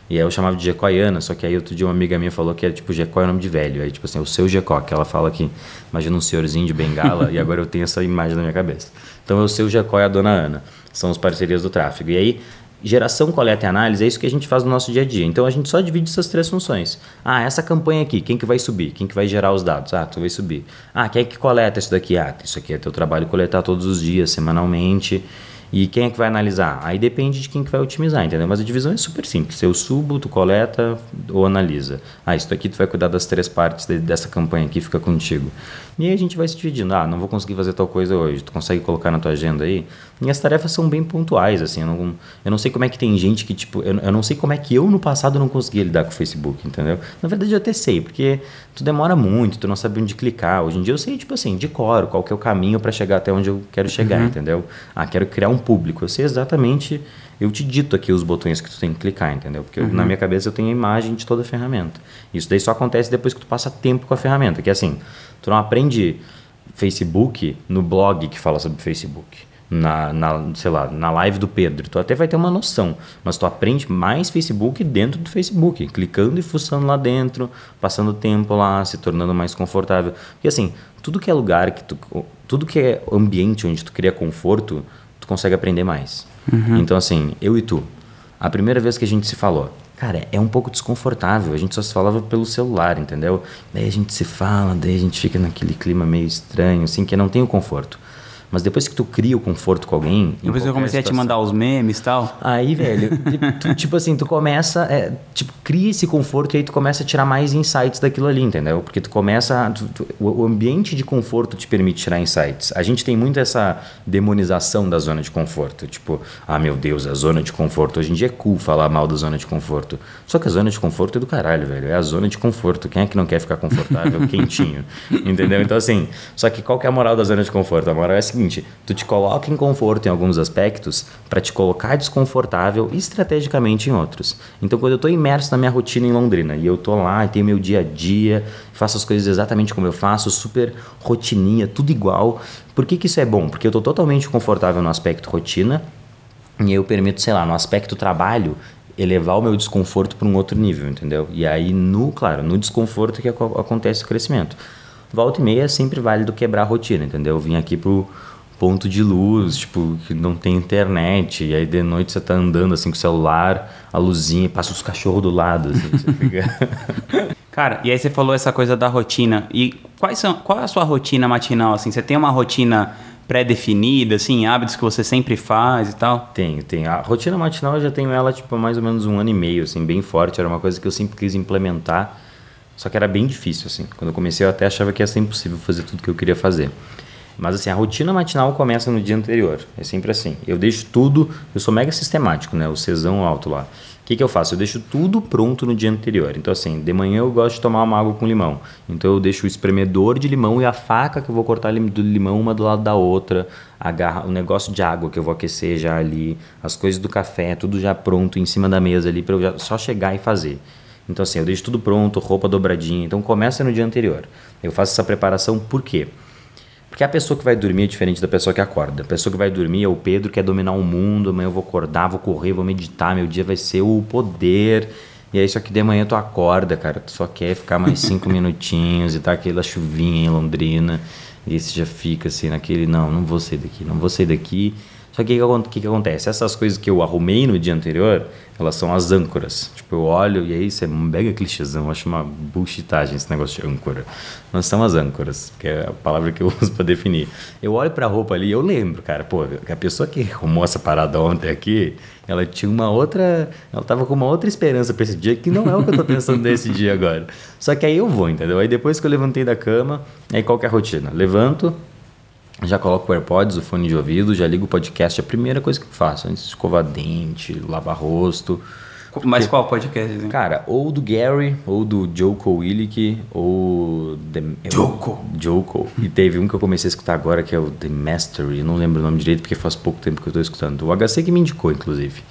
E aí eu chamava de GECO e ANA, só que aí outro dia uma amiga minha falou que era tipo GECO é nome de velho. Aí, tipo assim, o seu GECO, que ela fala que imagina um senhorzinho de bengala, e agora eu tenho essa imagem na minha cabeça. Então, é o seu GECO e a dona Ana. São as parcerias do tráfego. E aí, geração, coleta e análise é isso que a gente faz no nosso dia a dia. Então a gente só divide essas três funções. Ah, essa campanha aqui, quem que vai subir? Quem que vai gerar os dados? Ah, tu vai subir. Ah, quem é que coleta isso daqui? Ah, isso aqui é teu trabalho coletar todos os dias, semanalmente. E quem é que vai analisar? Aí depende de quem que vai otimizar, entendeu? Mas a divisão é super simples. Eu subo, tu coleta ou analisa. Ah, isso aqui tu vai cuidar das três partes de, dessa campanha aqui, fica contigo. E aí a gente vai se dividindo. Ah, não vou conseguir fazer tal coisa hoje. Tu consegue colocar na tua agenda aí? E as tarefas são bem pontuais, assim. Eu não, eu não sei como é que tem gente que, tipo... Eu, eu não sei como é que eu, no passado, não conseguia lidar com o Facebook, entendeu? Na verdade, eu até sei, porque tu demora muito, tu não sabe onde clicar. Hoje em dia eu sei, tipo assim, de cor, qual que é o caminho para chegar até onde eu quero chegar, uhum. entendeu? Ah, quero criar um público. Eu sei exatamente... Eu te dito aqui os botões que tu tem que clicar, entendeu? Porque uhum. eu, na minha cabeça eu tenho a imagem de toda a ferramenta. Isso daí só acontece depois que tu passa tempo com a ferramenta, que é assim... Tu não aprende Facebook no blog que fala sobre Facebook. Na, na, sei lá, na live do Pedro. Tu até vai ter uma noção, mas tu aprende mais Facebook dentro do Facebook, clicando e fuçando lá dentro, passando tempo lá, se tornando mais confortável. Porque assim, tudo que é lugar que tu, tudo que é ambiente onde tu cria conforto, tu consegue aprender mais. Uhum. Então assim, eu e tu, a primeira vez que a gente se falou, cara, é um pouco desconfortável. A gente só se falava pelo celular, entendeu? Daí a gente se fala, daí a gente fica naquele clima meio estranho, assim, que não tem o conforto. Mas depois que tu cria o conforto com alguém. Depois eu comecei situação, a te mandar os memes e tal. Aí, velho, tu, tipo assim, tu começa. É, tipo, cria esse conforto e aí tu começa a tirar mais insights daquilo ali, entendeu? Porque tu começa. Tu, tu, o ambiente de conforto te permite tirar insights. A gente tem muito essa demonização da zona de conforto. Tipo, ah, meu Deus, a zona de conforto. Hoje em dia é cool falar mal da zona de conforto. Só que a zona de conforto é do caralho, velho. É a zona de conforto. Quem é que não quer ficar confortável, quentinho? Entendeu? Então, assim, só que qual que é a moral da zona de conforto? A moral é a seguinte seguinte: tu te coloca em conforto em alguns aspectos para te colocar desconfortável estrategicamente em outros. Então, quando eu estou imerso na minha rotina em Londrina e eu estou lá e tenho meu dia a dia, faço as coisas exatamente como eu faço, super rotininha, tudo igual. Por que, que isso é bom? Porque eu estou totalmente confortável no aspecto rotina e eu permito, sei lá, no aspecto trabalho, elevar o meu desconforto para um outro nível, entendeu? E aí, no, claro, no desconforto que acontece o crescimento. Volta e meia é sempre válido quebrar a rotina, entendeu? Eu vim aqui pro ponto de luz, tipo, que não tem internet, e aí de noite você tá andando assim com o celular, a luzinha, passa os cachorros do lado, assim, você fica... Cara, e aí você falou essa coisa da rotina. E quais são, qual é a sua rotina matinal, assim? Você tem uma rotina pré-definida, assim, hábitos que você sempre faz e tal? Tenho, tenho. A rotina matinal eu já tenho ela, tipo, há mais ou menos um ano e meio, assim, bem forte. Era uma coisa que eu sempre quis implementar, só que era bem difícil, assim. Quando eu comecei eu até achava que ia ser impossível fazer tudo que eu queria fazer. Mas assim, a rotina matinal começa no dia anterior. É sempre assim. Eu deixo tudo, eu sou mega sistemático, né? O cesão alto lá. O que, que eu faço? Eu deixo tudo pronto no dia anterior. Então, assim, de manhã eu gosto de tomar uma água com limão. Então, eu deixo o espremedor de limão e a faca que eu vou cortar do limão uma do lado da outra, a garra, o negócio de água que eu vou aquecer já ali, as coisas do café, tudo já pronto em cima da mesa ali para eu só chegar e fazer. Então, assim, eu deixo tudo pronto, roupa dobradinha. Então, começa no dia anterior. Eu faço essa preparação por quê? Porque a pessoa que vai dormir é diferente da pessoa que acorda. A pessoa que vai dormir é o Pedro que quer dominar o mundo, amanhã eu vou acordar, vou correr, vou meditar, meu dia vai ser o poder. E aí, só que de manhã tu acorda, cara, tu só quer ficar mais cinco minutinhos e tá aquela chuvinha em Londrina. E você já fica assim, naquele, não, não vou sair daqui, não vou sair daqui. Só que o que, que, que, acontece? Essas coisas que eu arrumei no dia anterior, elas são as âncoras. Tipo, eu olho e aí isso é um mega clichêzão, eu acho uma bullshitagem esse negócio de âncora. Não são as âncoras, que é a palavra que eu uso para definir. Eu olho pra roupa ali e eu lembro, cara, pô, a pessoa que arrumou essa parada ontem aqui, ela tinha uma outra. Ela tava com uma outra esperança pra esse dia, que não é o que eu tô pensando nesse dia agora. Só que aí eu vou, entendeu? Aí depois que eu levantei da cama, aí qual que é a rotina? Levanto, já coloco o AirPods, o fone de ouvido, já ligo o podcast. É a primeira coisa que eu faço, antes de escovar dente, lavar rosto, Mas qual podcast? Assim? Cara, ou do Gary, ou do Joko Willick, ou... The, Joko. Joko. E teve um que eu comecei a escutar agora, que é o The Mastery. Eu não lembro o nome direito, porque faz pouco tempo que eu tô escutando. O HC que me indicou, inclusive.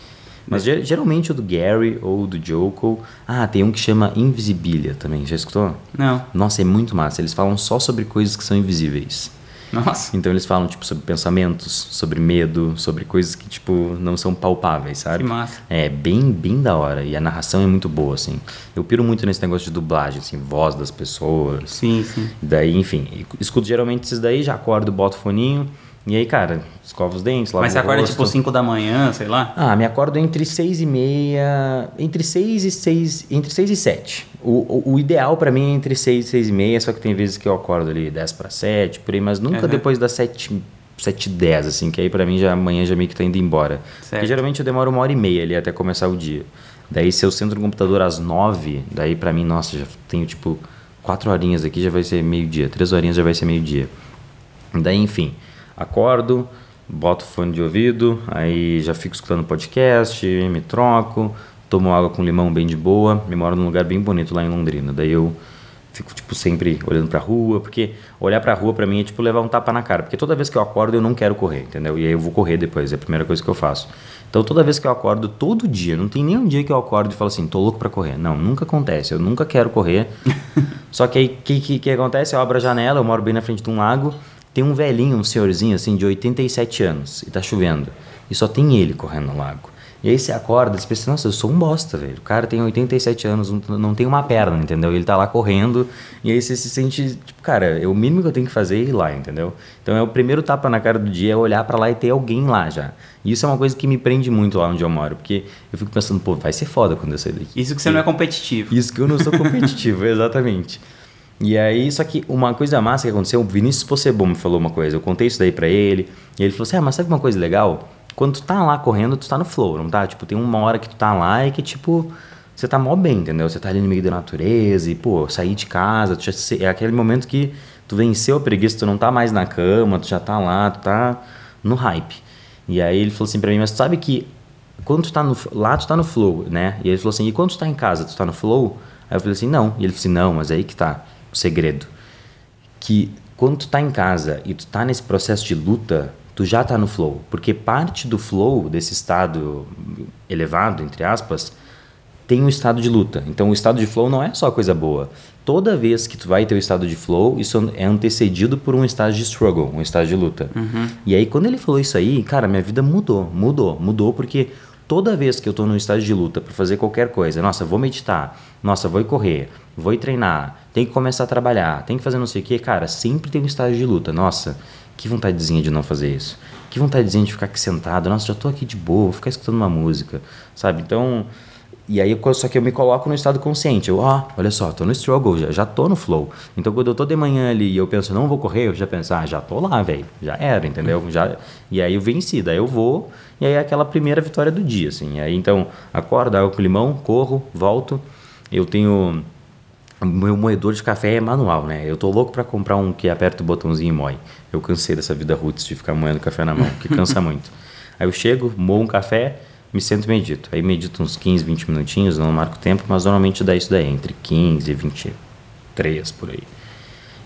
Mas ger- geralmente o do Gary ou do Joko. Ah, tem um que chama Invisibilia também. Já escutou? Não. Nossa, é muito massa. Eles falam só sobre coisas que são invisíveis. Nossa. Então eles falam, tipo, sobre pensamentos, sobre medo, sobre coisas que, tipo, não são palpáveis, sabe? Que massa. É bem, bem da hora. E a narração é muito boa, assim. Eu piro muito nesse negócio de dublagem, assim, voz das pessoas. Sim, sim. Daí, enfim, escuto geralmente esses daí, já acordo, boto o foninho. E aí, cara, escovo os dentes, lavo Mas você acorda rosto. tipo 5 da manhã, sei lá? Ah, me acordo entre 6 e meia. Entre 6 e 6. Entre 6 e 7. O, o, o ideal pra mim é entre 6 e 6 e meia, só que tem vezes que eu acordo ali 10 para 7, por aí, mas nunca Uhum. depois das 7, 7 e 10, assim, que aí pra mim já amanhã já meio que tá indo embora. Certo. Porque geralmente eu demoro uma hora e meia ali até começar o dia. Daí se eu sento no computador às 9, daí pra mim, nossa, já tenho tipo 4 horinhas aqui, já vai ser meio-dia. 3 horinhas já vai ser meio-dia. Daí, enfim, acordo, boto fone de ouvido, aí já fico escutando podcast, me troco, tomo água com limão bem de boa, me moro num lugar bem bonito lá em Londrina. Daí eu fico tipo sempre olhando pra rua, porque olhar pra rua pra mim é tipo levar um tapa na cara, porque toda vez que eu acordo eu não quero correr, entendeu? E aí eu vou correr depois, é a primeira coisa que eu faço. Então toda vez que eu acordo, todo dia, não tem nenhum dia que eu acordo e falo assim, tô louco pra correr. Não, nunca acontece, eu nunca quero correr. Só que aí o que, que, que acontece? Eu abro a janela, eu moro bem na frente de um lago, tem um velhinho, um senhorzinho assim de 87 anos e tá chovendo. E só tem ele correndo no lago. E aí você acorda e você pensa, nossa, eu sou um bosta, velho. O cara tem 87 anos, não, tem uma perna, entendeu? Ele tá lá correndo, e aí você se sente, tipo, cara, é o mínimo que eu tenho que fazer é ir lá, entendeu? Então é o primeiro tapa na cara do dia, é olhar pra lá e ter alguém lá já. E isso é uma coisa que me prende muito lá onde eu moro, porque eu fico pensando, pô, vai ser foda quando eu sair daqui. Isso que você não é competitivo. Isso que eu não sou competitivo, exatamente. E aí, só que uma coisa massa que aconteceu, o Vinícius Possebon me falou uma coisa, eu contei isso daí pra ele, e ele falou assim, ah, mas sabe uma coisa legal? Quando tu tá lá correndo, tu tá no flow, não tá? Tipo, tem uma hora que tu tá lá e que, tipo, você tá mó bem, entendeu? Você tá ali no meio da natureza e, pô, sair de casa, já, é aquele momento que tu venceu a preguiça, tu não tá mais na cama, tu já tá lá, tu tá no hype. E aí ele falou assim pra mim, mas tu sabe que quando tu tá no, lá, tu tá no flow, né? E ele falou assim, e quando tu tá em casa, tu tá no flow? Aí eu falei assim, não. E ele falou assim, não, mas aí que tá segredo. Que quando tu tá em casa e tu tá nesse processo de luta, tu já tá no flow. Porque parte do flow, desse estado elevado, entre aspas, tem um estado de luta. Então o estado de flow não é só coisa boa. Toda vez que tu vai ter o estado de flow, isso é antecedido por um estado de struggle, um estado de luta. E aí quando ele falou isso aí, cara, minha vida mudou, mudou, mudou porque toda vez que eu tô num estágio de luta para fazer qualquer coisa, nossa, vou meditar, nossa, vou correr, vou treinar, tem que começar a trabalhar, tem que fazer não sei o que, cara, sempre tem um estágio de luta. Nossa, que vontadezinha de não fazer isso. Que vontadezinha de ficar aqui sentado. Nossa, já tô aqui de boa, vou ficar escutando uma música, sabe? Então, e aí, só que eu me coloco no estado consciente. Eu, ó, olha só, tô no struggle, já, já tô no flow. Então, quando eu tô de manhã ali e eu penso, não vou correr, eu já penso, ah, já tô lá, velho. Já era, entendeu? Já, e aí eu venci, daí eu vou, e aí é aquela primeira vitória do dia, assim. E aí, então, acordo, água com limão, corro, volto. Eu tenho. Meu moedor de café é manual, né? Eu tô louco pra comprar um que aperta o botãozinho e moe. Eu cansei dessa vida roots de ficar moendo café na mão, que cansa muito. Aí eu chego, moo um café, me sento e medito. Aí medito uns 15, 20 minutinhos, não marco tempo, mas normalmente dá isso daí, entre 15 e 23 por aí.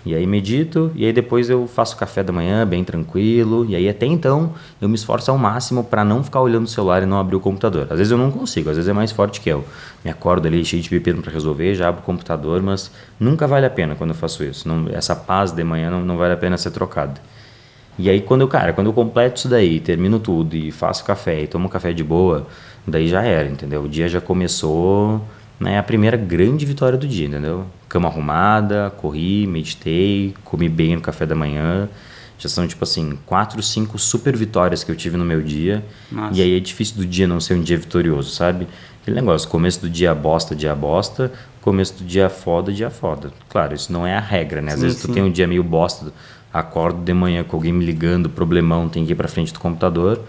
E aí medito, e aí depois eu faço café da manhã bem tranquilo, e aí até então eu me esforço ao máximo para não ficar olhando o celular e não abrir o computador. Às vezes eu não consigo, às vezes é mais forte que eu. Me acordo ali cheio de pepino para resolver, já abro o computador, mas nunca vale a pena quando eu faço isso. Não, essa paz de manhã não, não vale a pena ser trocada. E aí quando eu, cara, quando eu completo isso daí, termino tudo e faço café e tomo café de boa, daí já era, entendeu? O dia já começou, né, a primeira grande vitória do dia, entendeu? Cama arrumada, corri, meditei, comi bem no café da manhã. Já são tipo assim, quatro, cinco super vitórias que eu tive no meu dia. Nossa. E aí é difícil do dia não ser um dia vitorioso, sabe? Aquele negócio, começo do dia bosta, dia bosta, começo do dia foda, dia foda. Claro, isso não é a regra, né? Às Sim, vezes tu sim. tem um dia meio bosta, acordo de manhã com alguém me ligando, problemão, tem que ir pra frente do computador,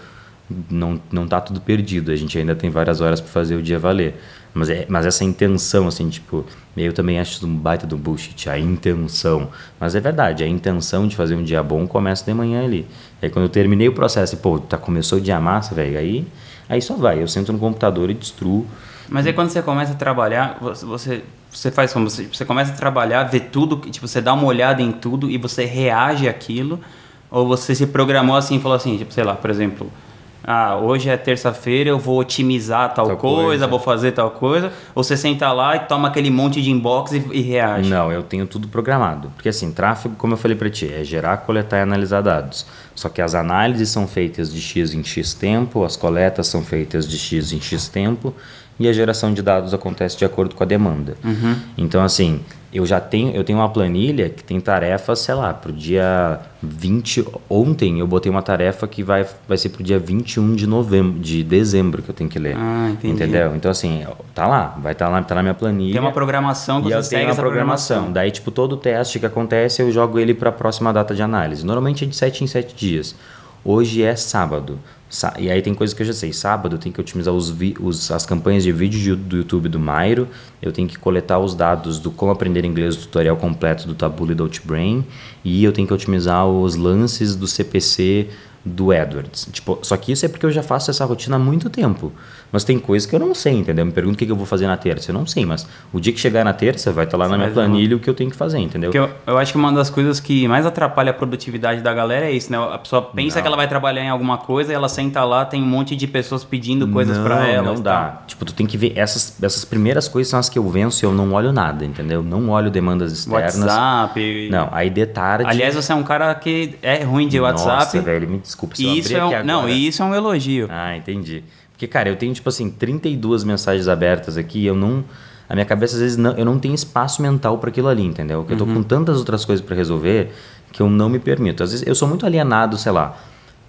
não, não tá tudo perdido, a gente ainda tem várias horas para fazer o dia valer. Mas, é, mas essa intenção, assim, tipo, eu também acho um baita do bullshit, a intenção. Mas é verdade, a intenção de fazer um dia bom começa de manhã ali. Aí quando eu terminei o processo e, pô, tá, começou o dia massa, velho, aí, aí só vai. Eu sento no computador e destruo Mas aí quando você começa a trabalhar, você, você faz como? Você, você começa a trabalhar, vê tudo, tipo, você dá uma olhada em tudo e você reage àquilo? Ou você se programou assim e falou assim, tipo, sei lá, por exemplo, ah, hoje é terça-feira, eu vou otimizar tal, tal coisa, coisa, vou fazer tal coisa, ou você senta lá e toma aquele monte de inbox e, e, reage? Não, eu tenho tudo programado. Porque assim, tráfego, como eu falei para ti, é gerar, coletar e analisar dados. Só que as análises são feitas de X em X tempo, as coletas são feitas de X em X tempo, e a geração de dados acontece de acordo com a demanda. Uhum. Então, assim, eu já tenho, eu tenho uma planilha que tem tarefas, sei lá, para o dia 20. Ontem eu botei uma tarefa que vai, vai ser para o dia 21 de novembro, de dezembro que eu tenho que ler. Ah, entendi. Entendeu? Então, assim, tá lá, vai estar tá lá, tá na minha planilha. Tem uma programação que e você eu segue tenho uma programação. programação. Daí, tipo, todo teste que acontece, eu jogo ele para a próxima data de análise. Normalmente é de 7 em 7 dias. Hoje é sábado. E aí tem coisa que eu já sei. Sábado eu tenho que otimizar os, os as campanhas de vídeo do YouTube do Mairo. Eu tenho que coletar os dados do como aprender inglês, o tutorial completo do Taboola e do Outbrain. E eu tenho que otimizar os lances do CPC do Edwards. Tipo, só que isso é porque eu já faço essa rotina há muito tempo. Mas tem coisas que eu não sei, entendeu? Me pergunta o que eu vou fazer na terça. Eu não sei, mas o dia que chegar na terça vai estar lá Você na minha planilha o que eu tenho que fazer, entendeu? Eu, eu, acho que uma das coisas que mais atrapalha a produtividade da galera é isso, né? A pessoa pensa não. que ela vai trabalhar em alguma coisa e ela senta lá, tem um monte de pessoas pedindo coisas para ela. Não dá. Tipo, tu tem que ver essas, essas primeiras coisas são as que eu venço e eu não olho nada, entendeu? Não olho demandas externas. WhatsApp. Não, aí de tarde. Aliás, você é um cara que é ruim de Nossa, WhatsApp. Nossa, velho, me desculpa. Se isso é um, não, e isso é um elogio. Ah, entendi. Porque, cara, eu tenho, tipo assim, 32 mensagens abertas aqui eu não. A minha cabeça, às vezes, não, eu não tenho espaço mental para aquilo ali, entendeu? Porque uhum. eu tô com tantas outras coisas para resolver que eu não me permito. Às vezes, eu sou muito alienado, sei lá,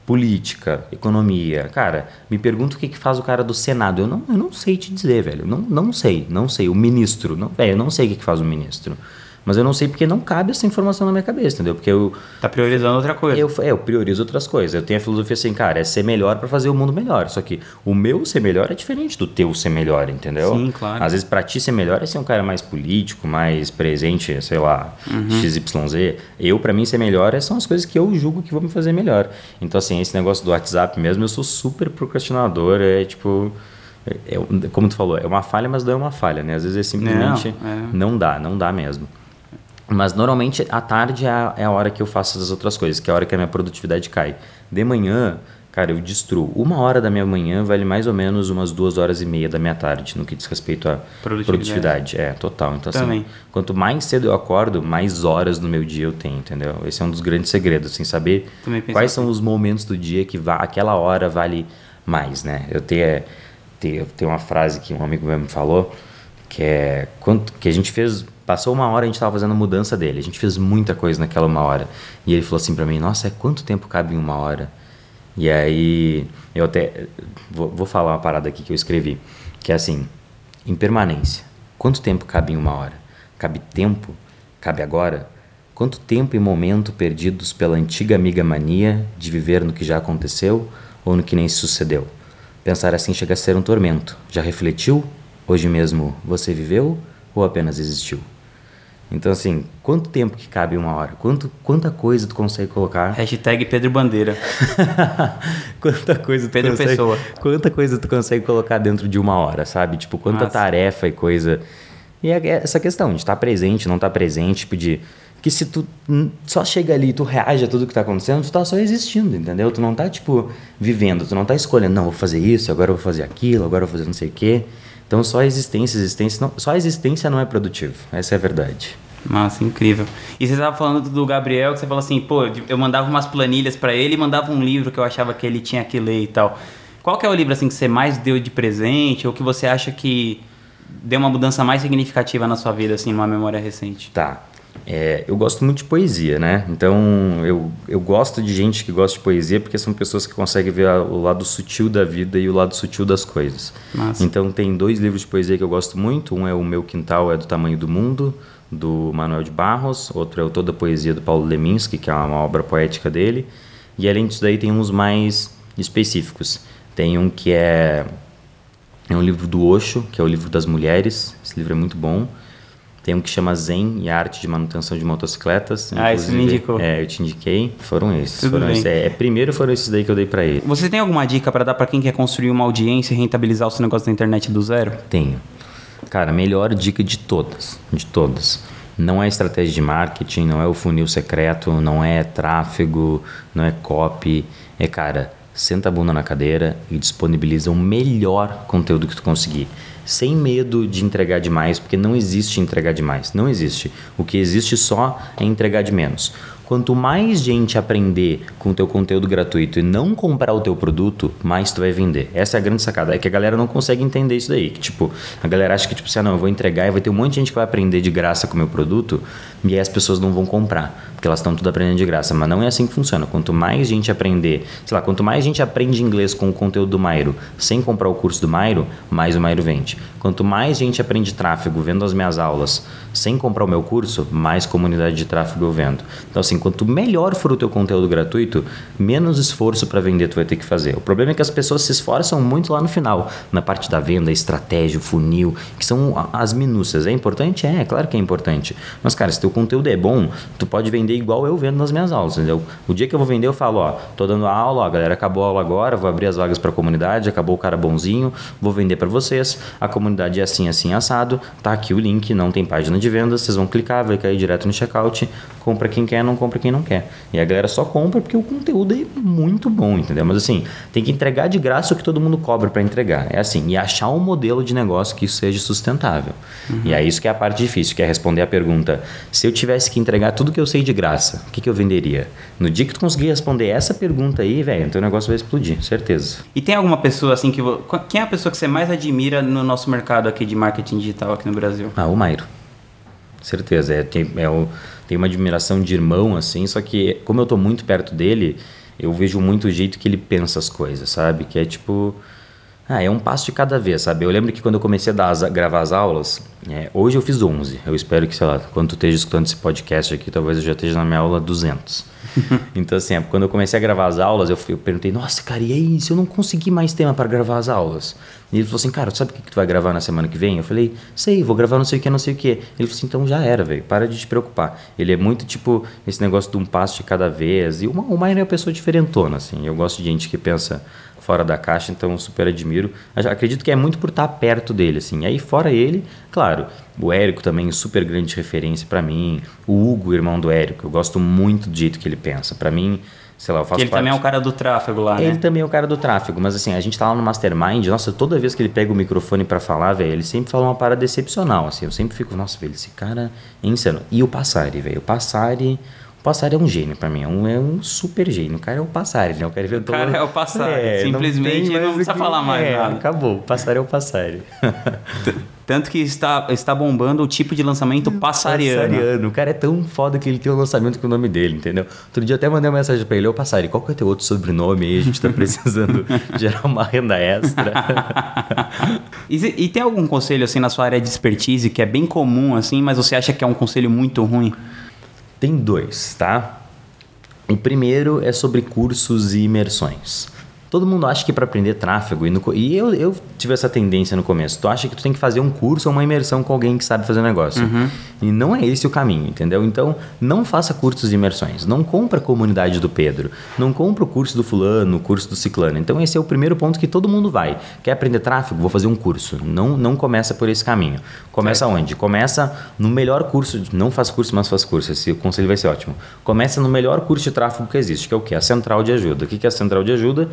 política, economia. Cara, me pergunta o que, que faz o cara do Senado. Eu não, eu não sei te dizer, velho. Não, não sei, não sei. O ministro, não, velho, eu não sei o que, que faz o ministro. Mas eu não sei porque não cabe essa informação na minha cabeça, entendeu? Porque eu. Tá priorizando outra coisa. Eu, é, eu priorizo outras coisas. Eu tenho a filosofia assim, cara, é ser melhor para fazer o mundo melhor. Só que o meu ser melhor é diferente do teu ser melhor, entendeu? Sim, claro. Às vezes para ti ser melhor é ser um cara mais político, mais presente, sei lá, uhum. XYZ. Eu, para mim, ser melhor é, são as coisas que eu julgo que vão me fazer melhor. Então, assim, esse negócio do WhatsApp mesmo, eu sou super procrastinador. É tipo. É, é como tu falou, é uma falha, mas não é uma falha, né? Às vezes é simplesmente não, é. não dá, não dá mesmo. Mas normalmente à tarde é a, é a hora que eu faço as outras coisas, que é a hora que a minha produtividade cai. De manhã, cara, eu destruo. Uma hora da minha manhã vale mais ou menos umas duas horas e meia da minha tarde, no que diz respeito à produtividade. produtividade. É, total. Então, assim, Também. assim, quanto mais cedo eu acordo, mais horas do meu dia eu tenho, entendeu? Esse é um dos grandes segredos, assim, saber quais são os momentos do dia que aquela hora vale mais, né? Eu tenho, tenho, tenho uma frase que um amigo meu me falou, que é quanto, que a gente fez Passou uma hora, a gente estava fazendo a mudança dele. A gente fez muita coisa naquela uma hora. E ele falou assim para mim: Nossa, é quanto tempo cabe em uma hora? E aí, eu até. Vou, vou falar uma parada aqui que eu escrevi. Que é assim: impermanência. Quanto tempo cabe em uma hora? Cabe tempo? Cabe agora? Quanto tempo e momento perdidos pela antiga amiga mania de viver no que já aconteceu ou no que nem sucedeu? Pensar assim chega a ser um tormento. Já refletiu? Hoje mesmo você viveu ou apenas existiu? Então, assim, quanto tempo que cabe uma hora? Quanto, quanta coisa tu consegue colocar? Hashtag Pedro Bandeira. quanta coisa tu Pedro consegue, Pessoa. Quanta coisa tu consegue colocar dentro de uma hora, sabe? Tipo, quanta Nossa. tarefa e coisa. E é essa questão de estar presente, não estar presente, tipo de... Que se tu só chega ali e tu reage a tudo que está acontecendo, tu tá só existindo, entendeu? Tu não tá, tipo, vivendo, tu não tá escolhendo, não, vou fazer isso, agora eu vou fazer aquilo, agora eu vou fazer não sei o quê. Então só a existência, existência não, só a existência não é produtivo. Essa é a verdade. Nossa, incrível. E você estava falando do Gabriel, que você falou assim, pô, eu mandava umas planilhas para ele e mandava um livro que eu achava que ele tinha que ler e tal. Qual que é o livro assim que você mais deu de presente ou que você acha que deu uma mudança mais significativa na sua vida assim, numa memória recente? Tá. É, eu gosto muito de poesia, né? Então eu, eu gosto de gente que gosta de poesia porque são pessoas que conseguem ver o lado sutil da vida e o lado sutil das coisas. Massa. Então tem dois livros de poesia que eu gosto muito. Um é O Meu Quintal é do Tamanho do Mundo, do Manuel de Barros. Outro é o Toda a Poesia do Paulo Leminski, que é uma obra poética dele. E além disso daí tem uns mais específicos. Tem um que é, é um livro do Osho, que é o livro das mulheres. Esse livro é muito bom Tem um que chama Zen e Arte de Manutenção de Motocicletas. Ah, esse me indicou. É, eu te indiquei. Foram esses. Tudo foram bem. esses. É, primeiro foram esses daí que eu dei pra ele. Você tem alguma dica para dar para quem quer construir uma audiência e rentabilizar o seu negócio na internet do zero? Tenho. Cara, melhor dica de todas, de todas. Não é estratégia de marketing, não é o funil secreto, não é tráfego, não é copy. É, cara, senta a bunda na cadeira e disponibiliza o melhor conteúdo que tu conseguir. Sem medo de entregar demais, porque não existe entregar demais. Não existe. O que existe só é entregar de menos. Quanto mais gente aprender com o teu conteúdo gratuito e não comprar o teu produto, mais tu vai vender. Essa é a grande sacada. É que a galera não consegue entender isso daí. Que, tipo, a galera acha que, tipo, assim, ah, não, eu vou entregar e vai ter um monte de gente que vai aprender de graça com o meu produto e aí as pessoas não vão comprar, porque elas estão tudo aprendendo de graça. Mas não é assim que funciona. Quanto mais gente aprender, sei lá, quanto mais gente aprende inglês com o conteúdo do Mairo sem comprar o curso do Mairo, mais o Mairo vende. Quanto mais gente aprende tráfego vendo as minhas aulas sem comprar o meu curso, mais comunidade de tráfego eu vendo. Então, assim, quanto melhor for o teu conteúdo gratuito, menos esforço para vender tu vai ter que fazer. O problema é que as pessoas se esforçam muito lá no final, na parte da venda, estratégia, funil, que são as minúcias. É importante? É, claro que é importante. Mas, cara, se teu conteúdo é bom, tu pode vender igual eu vendo nas minhas aulas, entendeu? O dia que eu vou vender, eu falo, ó, tô dando a aula, ó, galera, acabou a aula agora, vou abrir as vagas para a comunidade, acabou o cara bonzinho, vou vender para vocês. A comunidade é assim, assim, assado. Tá aqui o link, não tem página de venda, vocês vão clicar, vai cair direto no checkout. Compra quem quer, não compra quem não quer. E a galera só compra porque o conteúdo é muito bom, entendeu? Mas assim, tem que entregar de graça o que todo mundo cobra para entregar. É assim, e achar um modelo de negócio que isso seja sustentável. Uhum. E é isso que é a parte difícil, que é responder a pergunta: se eu tivesse que entregar tudo que eu sei de graça, o que, que eu venderia? No dia que tu conseguir responder essa pergunta aí, velho, teu negócio vai explodir, certeza. E tem alguma pessoa assim que. Quem é a pessoa que você mais admira no nosso mercado aqui de marketing digital aqui no Brasil? Ah, o Mairo. Certeza. É, tem, é o, tem uma admiração de irmão, assim, só que como eu tô muito perto dele, eu vejo muito o jeito que ele pensa as coisas, sabe? Que é tipo. Ah, é um passo de cada vez, sabe? Eu lembro que quando eu comecei a dar as, gravar as aulas, é, hoje eu fiz 11. Eu espero que, sei lá, quando tu esteja escutando esse podcast aqui, talvez eu já esteja na minha aula 200. então, assim, é, quando eu comecei a gravar as aulas, eu, eu perguntei, nossa, cara, e aí, se eu não conseguir mais tema para gravar as aulas? E ele falou assim, cara, sabe o que, que tu vai gravar na semana que vem? Eu falei, sei, vou gravar não sei o que, não sei o que. Ele falou assim, então já era, velho, para de te preocupar. Ele é muito, tipo, esse negócio de um passo de cada vez. E o, Maia é uma pessoa diferentona, assim. Eu gosto de gente que pensa fora da caixa, então super admiro. Acredito que é muito por estar perto dele, assim. Aí fora ele, claro, o Érico também super grande referência para mim. O Hugo, irmão do Érico, eu gosto muito do jeito que ele pensa. Para mim, sei lá, eu faço que ele parte... também é o cara do tráfego lá, Ele né? também é o cara do tráfego, mas assim, a gente tá lá no Mastermind, nossa, toda vez que ele pega o microfone para falar, velho, ele sempre fala uma parada excepcional, assim. Eu sempre fico, nossa, velho, esse cara é insano. E o Passari, velho, o Passari... O Passari é um gênio pra mim, é um, é um super gênio. O cara é o Passari, né? O cara, o cara é o Passari, simplesmente não, não precisa que... falar mais é, nada. Acabou, o Passari é o Passari. Tanto que está, está bombando o tipo de lançamento passariano. Passariano. O cara é tão foda que ele tem um lançamento com o nome dele, entendeu? Outro dia eu até mandei uma mensagem pra ele, ô Passari, qual que é o teu outro sobrenome aí? A gente tá precisando gerar uma renda extra. e, e tem algum conselho assim na sua área de expertise que é bem comum assim, mas você acha que é um conselho muito ruim? Tem dois, tá? O primeiro é sobre cursos e imersões. Todo mundo acha que para aprender tráfego, e, no, e eu, eu, tive essa tendência no começo, tu acha que tu tem que fazer um curso ou uma imersão com alguém que sabe fazer o negócio. Uhum. E não é esse o caminho, entendeu? Então, não faça cursos e imersões. Não compra a comunidade do Pedro. Não compra o curso do fulano, o curso do ciclano. Então, esse é o primeiro ponto que todo mundo vai. Quer aprender tráfego? Vou fazer um curso. Não, não começa por esse caminho. Começa certo. onde? Começa no melhor curso. Não faz curso, mas faz curso. Esse conselho vai ser ótimo. Começa no melhor curso de tráfego que existe, que é o quê? A central de ajuda. O que é a central de ajuda?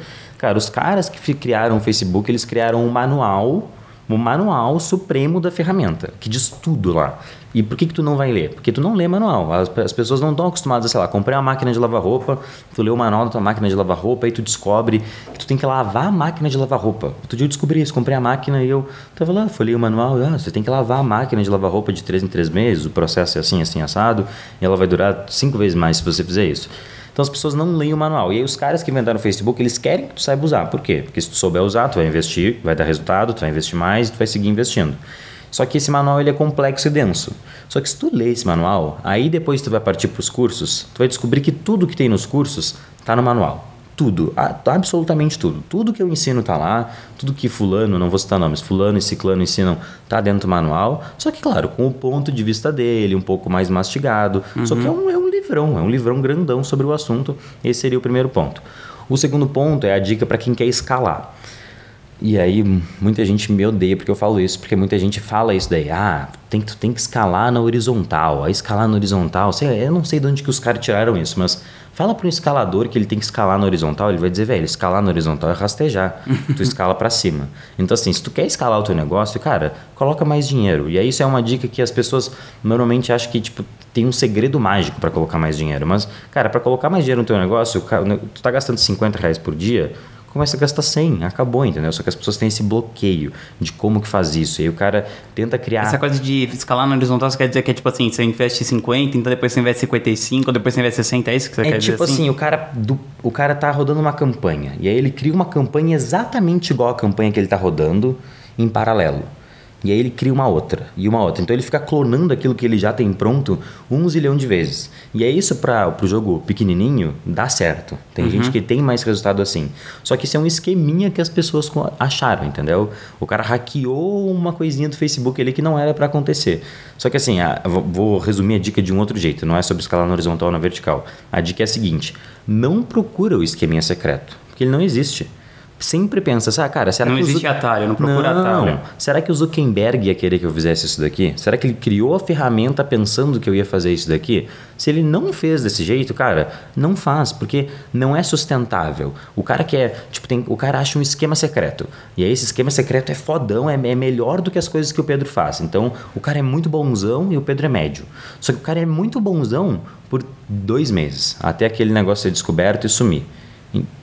Cara, os caras que criaram o Facebook, eles criaram um manual, um manual supremo da ferramenta, que diz tudo lá. E por que, que tu não vai ler? Porque tu não lê manual. As, as pessoas não estão acostumadas sei lá, comprei uma máquina de lavar roupa, tu lê o manual da tua máquina de lavar roupa e tu descobre que tu tem que lavar a máquina de lavar roupa. Outro dia eu descobri isso, comprei a máquina e eu tava lá, folhei o manual, ah, você tem que lavar a máquina de lavar roupa de 3 em 3 meses, o processo é assim, assim, assado, e ela vai durar cinco vezes mais se você fizer isso. Então as pessoas não leem o manual. E aí os caras que inventaram no Facebook, eles querem que tu saiba usar. Por quê? Porque se tu souber usar, tu vai investir, vai dar resultado, tu vai investir mais tu vai seguir investindo. Só que esse manual ele é complexo e denso. Só que se tu lê esse manual, aí depois tu vai partir para os cursos, tu vai descobrir que tudo que tem nos cursos está no manual. Tudo, absolutamente tudo. Tudo que eu ensino tá lá, tudo que fulano, não vou citar nomes, fulano e ciclano ensinam tá dentro do manual, só que claro, com o ponto de vista dele, um pouco mais mastigado, uhum. só que é um, é um livrão, é um livrão grandão sobre o assunto, esse seria o primeiro ponto. O segundo ponto é a dica para quem quer escalar. E aí muita gente me odeia porque eu falo isso, porque muita gente fala isso daí, ah, tem que, tem que escalar na horizontal, a escalar na horizontal, sei, eu não sei de onde que os caras tiraram isso, mas fala para um escalador que ele tem que escalar na horizontal, ele vai dizer, velho, escalar na horizontal é rastejar, tu escala para cima. Então assim, se tu quer escalar o teu negócio, cara, coloca mais dinheiro. E aí isso é uma dica que as pessoas normalmente acham que, tipo, tem um segredo mágico para colocar mais dinheiro, mas, cara, para colocar mais dinheiro no teu negócio, tu tá gastando 50 reais por dia, começa a gastar 100, acabou, entendeu? Só que as pessoas têm esse bloqueio de como que faz isso. E aí o cara tenta criar... Essa coisa de escalar na horizontal, você quer dizer que é tipo assim, você investe 50, então depois você investe 55, depois você investe 60, é isso que você é quer tipo dizer assim? assim? o cara, do, o cara tá rodando uma campanha, e aí ele cria uma campanha exatamente igual à campanha que ele tá rodando em paralelo. E aí ele cria uma outra e uma outra. Então ele fica clonando aquilo que ele já tem pronto um zilhão de vezes. E é isso para o jogo pequenininho dá certo. Tem uhum. gente que tem mais resultado assim. Só que isso é um esqueminha que as pessoas acharam, entendeu? O cara hackeou uma coisinha do Facebook ali que não era para acontecer. Só que assim, a, vou resumir a dica de um outro jeito. Não é sobre escalar na horizontal ou na vertical. A dica é a seguinte: não procura o esqueminha secreto, porque ele não existe sempre pensa, ah, cara, será não que existe atalho, não procura não. atalho. Será que o Zuckerberg ia querer que eu fizesse isso daqui? Será que ele criou a ferramenta pensando que eu ia fazer isso daqui? Se ele não fez desse jeito, cara, não faz, porque não é sustentável. O cara quer, tipo, tem, o cara acha um esquema secreto. E aí esse esquema secreto é fodão, é, é melhor do que as coisas que o Pedro faz. Então, o cara é muito bonzão e o Pedro é médio. Só que o cara é muito bonzão por dois meses, até aquele negócio ser descoberto e sumir.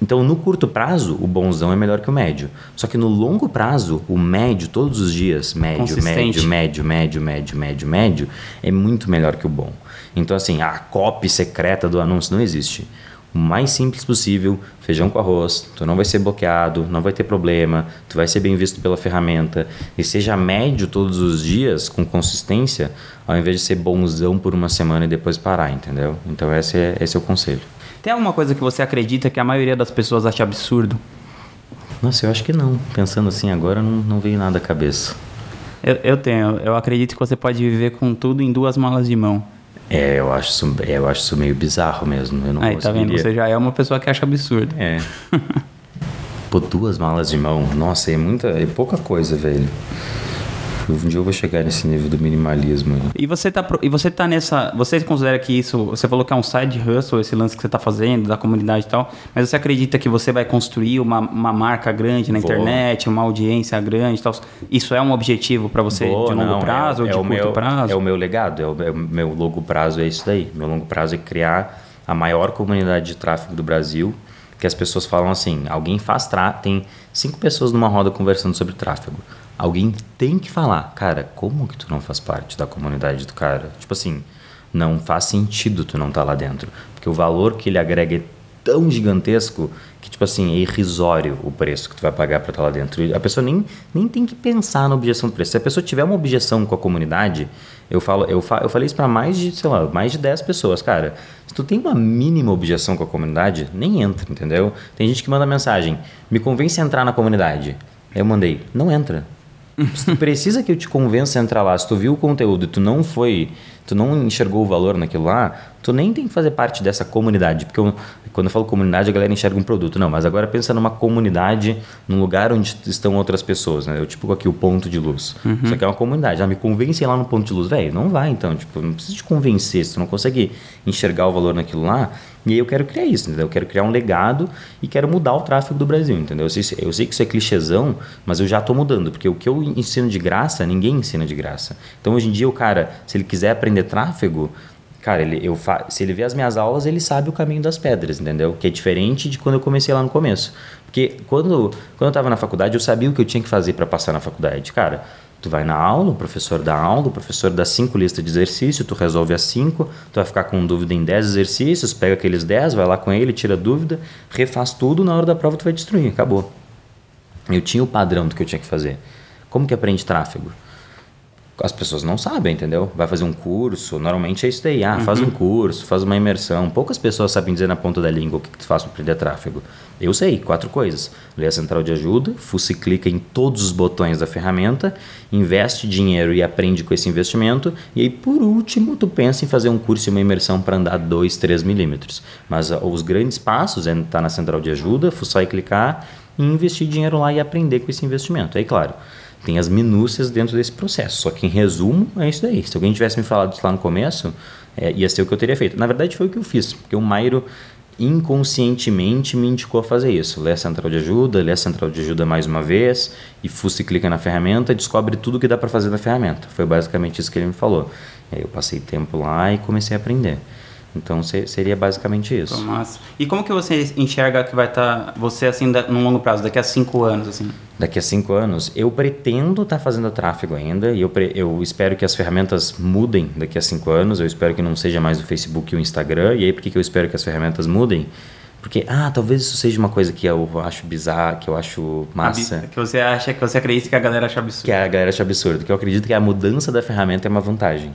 Então, no curto prazo, o bonzão é melhor que o médio. Só que no longo prazo, o médio, todos os dias, médio, médio, médio, médio, médio, médio, médio, é muito melhor que o bom. Então, assim, a copy secreta do anúncio não existe. O mais simples possível, feijão com arroz, tu não vai ser bloqueado, não vai ter problema, tu vai ser bem visto pela ferramenta. E seja médio todos os dias, com consistência, ao invés de ser bonzão por uma semana e depois parar, entendeu? Então, esse é, esse é o conselho. Tem alguma coisa que você acredita que a maioria das pessoas acha absurdo? Nossa, eu acho que não. Pensando assim agora, não, não veio nada à cabeça. Eu, eu tenho. Eu acredito que você pode viver com tudo em duas malas de mão. É, eu acho isso, eu acho isso meio bizarro mesmo. Eu não Aí, tá vendo? Você já é uma pessoa que acha absurdo. É. Pô, duas malas de mão. Nossa, é muita. É pouca coisa, velho. Um dia eu vou chegar nesse nível do minimalismo. E você tá, e você tá nessa. Você considera que isso. Você falou que é um side hustle, esse lance que você tá fazendo, da comunidade e tal. Mas você acredita que você vai construir uma, uma marca grande na vou. internet, uma audiência grande e tal? Isso é um objetivo para você vou, de longo não, prazo é, ou de é curto meu, prazo? É o meu legado. É o, é o meu longo prazo é isso daí. Meu longo prazo é criar a maior comunidade de tráfego do Brasil. Que as pessoas falam assim: alguém faz tráfego. Tem cinco pessoas numa roda conversando sobre tráfego alguém tem que falar, cara, como que tu não faz parte da comunidade do cara? Tipo assim, não faz sentido tu não estar tá lá dentro, porque o valor que ele agrega é tão gigantesco que tipo assim é irrisório o preço que tu vai pagar para estar tá lá dentro. A pessoa nem, nem tem que pensar na objeção do preço. Se a pessoa tiver uma objeção com a comunidade, eu falo, eu, fa, eu falei isso para mais de, sei lá, mais de 10 pessoas, cara. Se tu tem uma mínima objeção com a comunidade, nem entra, entendeu? Tem gente que manda mensagem: "Me convence a entrar na comunidade". Eu mandei: "Não entra". Se tu precisa que eu te convença a entrar lá, se tu viu o conteúdo e tu não foi, tu não enxergou o valor naquilo lá, tu nem tem que fazer parte dessa comunidade. Porque eu, quando eu falo comunidade, a galera enxerga um produto. Não, mas agora pensa numa comunidade, num lugar onde estão outras pessoas, né? Eu tipo aqui o ponto de luz. Uhum. Isso aqui é uma comunidade. Já me convencem lá no ponto de luz. Velho, não vai então. Tipo, não precisa te convencer. Se tu não consegue enxergar o valor naquilo lá, e aí eu quero criar isso, entendeu? Eu quero criar um legado e quero mudar o tráfego do Brasil, entendeu? Eu sei, eu sei que isso é clichêzão, mas eu já estou mudando, porque o que eu ensino de graça, ninguém ensina de graça. Então hoje em dia o cara, se ele quiser aprender tráfego, cara, ele, eu fa... se ele vê as minhas aulas, ele sabe o caminho das pedras, entendeu? Que é diferente de quando eu comecei lá no começo. Porque quando, quando eu estava na faculdade, eu sabia o que eu tinha que fazer para passar na faculdade. Cara, Tu vai na aula, o professor dá aula, o professor dá cinco listas de exercício, tu resolve as cinco, tu vai ficar com dúvida em dez exercícios, pega aqueles dez, vai lá com ele, tira dúvida, refaz tudo, na hora da prova tu vai destruir, acabou. Eu tinha o padrão do que eu tinha que fazer. Como que aprende tráfego? As pessoas não sabem, entendeu? Vai fazer um curso, normalmente é isso daí. Ah, faz um curso, faz uma imersão. Poucas pessoas sabem dizer na ponta da língua o que tu faz para aprender tráfego. Eu sei, quatro coisas. Lê a central de ajuda, fuça e clica em todos os botões da ferramenta, investe dinheiro e aprende com esse investimento. E aí, por último, tu pensa em fazer um curso e uma imersão para andar 2, 3 milímetros. Mas ah, os grandes passos é estar tá na central de ajuda, fuçar e clicar e investir dinheiro lá e aprender com esse investimento. Aí, claro tem as minúcias dentro desse processo. Só que, em resumo, é isso daí. Se alguém tivesse me falado isso lá no começo, é, ia ser o que eu teria feito. Na verdade, foi o que eu fiz, porque o Mairo inconscientemente me indicou a fazer isso. Lê a central de ajuda, lê a central de ajuda mais uma vez, e fuça e clica na ferramenta e descobre tudo que dá para fazer na ferramenta. Foi basicamente isso que ele me falou. E aí eu passei tempo lá e comecei a aprender. Então seria basicamente isso. Massa. E como que você enxerga que vai estar tá você assim no longo prazo, daqui a cinco anos assim? Daqui a cinco anos, eu pretendo estar tá fazendo tráfego ainda e eu, eu espero que as ferramentas mudem daqui a cinco anos. Eu espero que não seja mais o Facebook e o Instagram. E aí por que, que eu espero que as ferramentas mudem? Porque, ah, talvez isso seja uma coisa que eu acho bizarra, que eu acho massa. Que você acha, que você acredita que a galera acha absurdo. Que a galera acha absurdo. Que eu acredito que a mudança da ferramenta é uma vantagem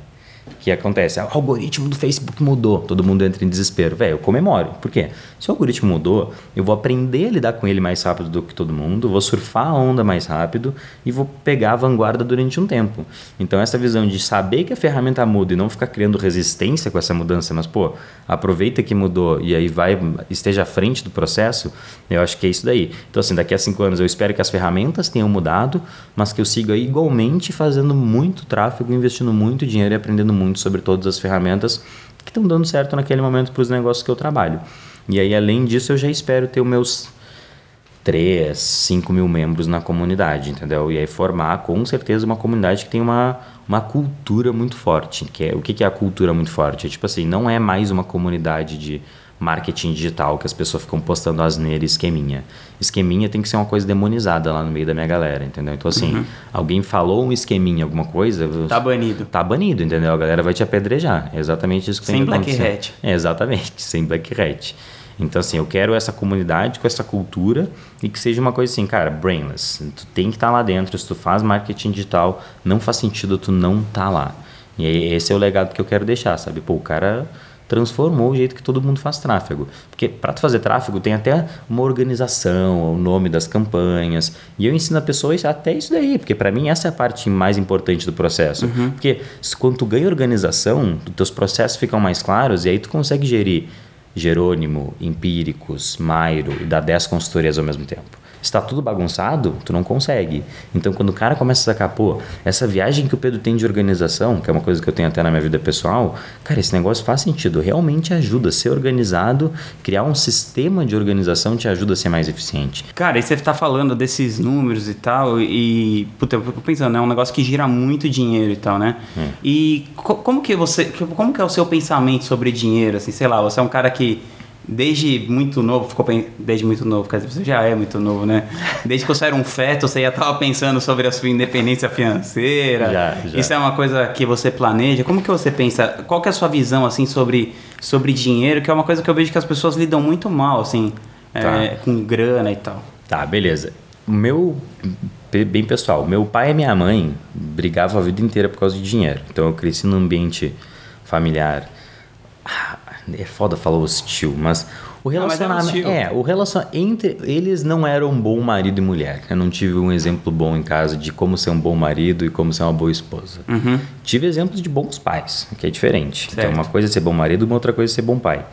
que acontece? O algoritmo do Facebook mudou, todo mundo entra em desespero. Velho, eu comemoro. Por quê? Se o algoritmo mudou, eu vou aprender a lidar com ele mais rápido do que todo mundo, vou surfar a onda mais rápido e vou pegar a vanguarda durante um tempo. Então, essa visão de saber que a ferramenta muda e não ficar criando resistência com essa mudança, mas, pô, aproveita que mudou e aí vai, esteja à frente do processo, eu acho que é isso daí. Então, assim, daqui a cinco anos eu espero que as ferramentas tenham mudado, mas que eu siga igualmente fazendo muito tráfego, investindo muito dinheiro e aprendendo muito sobre todas as ferramentas que estão dando certo naquele momento para os negócios que eu trabalho. E aí, além disso, eu já espero ter os meus 3, 5 mil membros na comunidade, entendeu? E aí formar, com certeza, uma comunidade que tem uma, uma cultura muito forte. Que é, o que, que é a cultura muito forte? É tipo assim, não é mais uma comunidade de marketing digital que as pessoas ficam postando asneira e esqueminha. Esqueminha tem que ser uma coisa demonizada lá no meio da minha galera, entendeu? Então, assim, uhum. alguém falou um esqueminha, alguma coisa... Tá banido. Tá banido, entendeu? A galera vai te apedrejar. É exatamente isso que sem tem que Black Hat. É, exatamente, sem Black Hat. Então, assim, eu quero essa comunidade com essa cultura e que seja uma coisa assim, cara, brainless. Tu tem que estar tá lá dentro. Se tu faz marketing digital, não faz sentido tu não tá lá. E esse é o legado que eu quero deixar, sabe? Pô, o cara transformou o jeito que todo mundo faz tráfego. Porque para fazer tráfego tem até uma organização, o nome das campanhas. E eu ensino a pessoa até isso daí, porque para mim essa é a parte mais importante do processo. Uhum. Porque quando tu ganha organização, os teus processos ficam mais claros e aí tu consegue gerir Jerônimo, Empíricos, Mairo e dar 10 consultorias ao mesmo tempo está tudo bagunçado, tu não consegue. Então, quando o cara começa a sacar, pô, essa viagem que o Pedro tem de organização, que é uma coisa que eu tenho até na minha vida pessoal, cara, esse negócio faz sentido, realmente ajuda. Ser organizado, criar um sistema de organização te ajuda a ser mais eficiente. Cara, e você está falando desses números e tal, e, puta, eu fico pensando, é um negócio que gira muito dinheiro e tal, né? É. E co como que você, como que é o seu pensamento sobre dinheiro, assim, sei lá, você é um cara que desde muito novo, ficou desde muito novo, quer dizer, você já é muito novo, né? Desde que você era um feto, você já estava pensando sobre a sua independência financeira. Já, já. Isso é uma coisa que você planeja. Como que você pensa? Qual que é a sua visão assim sobre sobre dinheiro? Que é uma coisa que eu vejo que as pessoas lidam muito mal, assim, tá. é, com grana e tal. Tá, beleza. Meu bem pessoal, meu pai e minha mãe brigavam a vida inteira por causa de dinheiro. Então eu cresci num ambiente familiar é foda falar hostil, mas o relacionamento. Não, é, é, o relacionamento entre eles não era um bom marido e mulher. Eu não tive um exemplo bom em casa de como ser um bom marido e como ser uma boa esposa. Uhum. Tive exemplos de bons pais, que é diferente. Certo. Então, uma coisa é ser bom marido, uma outra coisa é ser bom pai.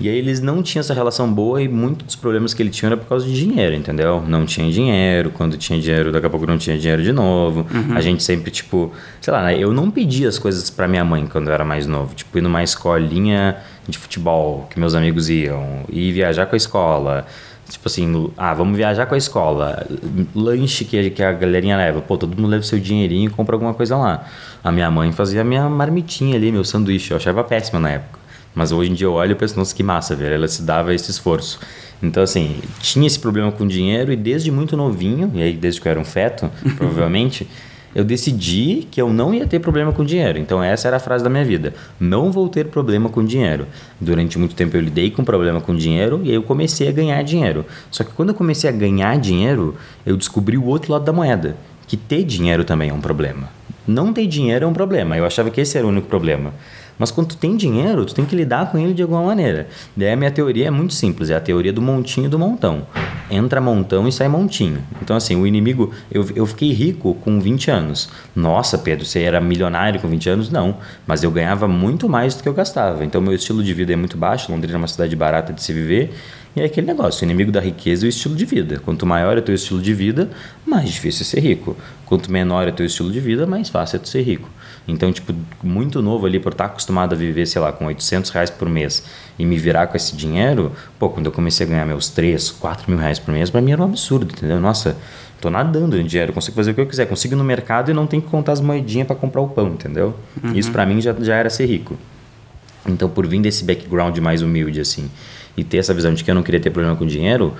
E aí eles não tinham essa relação boa e muitos dos problemas que ele tinha era por causa de dinheiro, entendeu? Não tinha dinheiro, quando tinha dinheiro, daqui a pouco não tinha dinheiro de novo. Uhum. A gente sempre, tipo, sei lá, eu não pedia as coisas para minha mãe quando eu era mais novo. Tipo, ir numa escolinha de futebol que meus amigos iam, ir viajar com a escola. Tipo assim, ah, vamos viajar com a escola. Lanche que, que a galerinha leva. Pô, todo mundo leva seu dinheirinho e compra alguma coisa lá. A minha mãe fazia a minha marmitinha ali, meu sanduíche. Eu achava péssimo na época. Mas hoje em dia eu olho e penso, nossa, que massa, velho. Ela se dava esse esforço. Então, assim, tinha esse problema com dinheiro e desde muito novinho, e aí desde que eu era um feto, provavelmente, eu decidi que eu não ia ter problema com dinheiro. Então, essa era a frase da minha vida. Não vou ter problema com dinheiro. Durante muito tempo eu lidei com problema com dinheiro e aí eu comecei a ganhar dinheiro. Só que quando eu comecei a ganhar dinheiro, eu descobri o outro lado da moeda, que ter dinheiro também é um problema Não ter dinheiro é um problema. Eu achava que esse era o único problema. Mas quando tu tem dinheiro, tu tem que lidar com ele de alguma maneira. Daí a minha teoria é muito simples, é a teoria do montinho e do montão. Entra montão e sai montinho. Então assim, o inimigo, eu, eu fiquei rico com 20 anos. Nossa, Pedro, você era milionário com 20 anos? Não, mas eu ganhava muito mais do que eu gastava. Então meu estilo de vida é muito baixo, Londrina é uma cidade barata de se viver. E é aquele negócio, o inimigo da riqueza é o estilo de vida. Quanto maior é o teu estilo de vida, mais difícil é ser rico. Quanto menor é o teu estilo de vida, mais fácil é tu ser rico. Então, tipo, muito novo ali, por estar acostumado a viver, sei lá, com 800 reais por mês e me virar com esse dinheiro, pô, quando eu comecei a ganhar meus 3, 4 mil reais por mês, para mim era um absurdo, entendeu? Nossa, tô nadando em dinheiro, consigo fazer o que eu quiser, consigo ir no mercado e não tenho que contar as moedinhas para comprar o pão, entendeu? Uhum. Isso para mim já, já era ser rico. Então, por vir desse background mais humilde, assim, e ter essa visão de que eu não queria ter problema com dinheiro,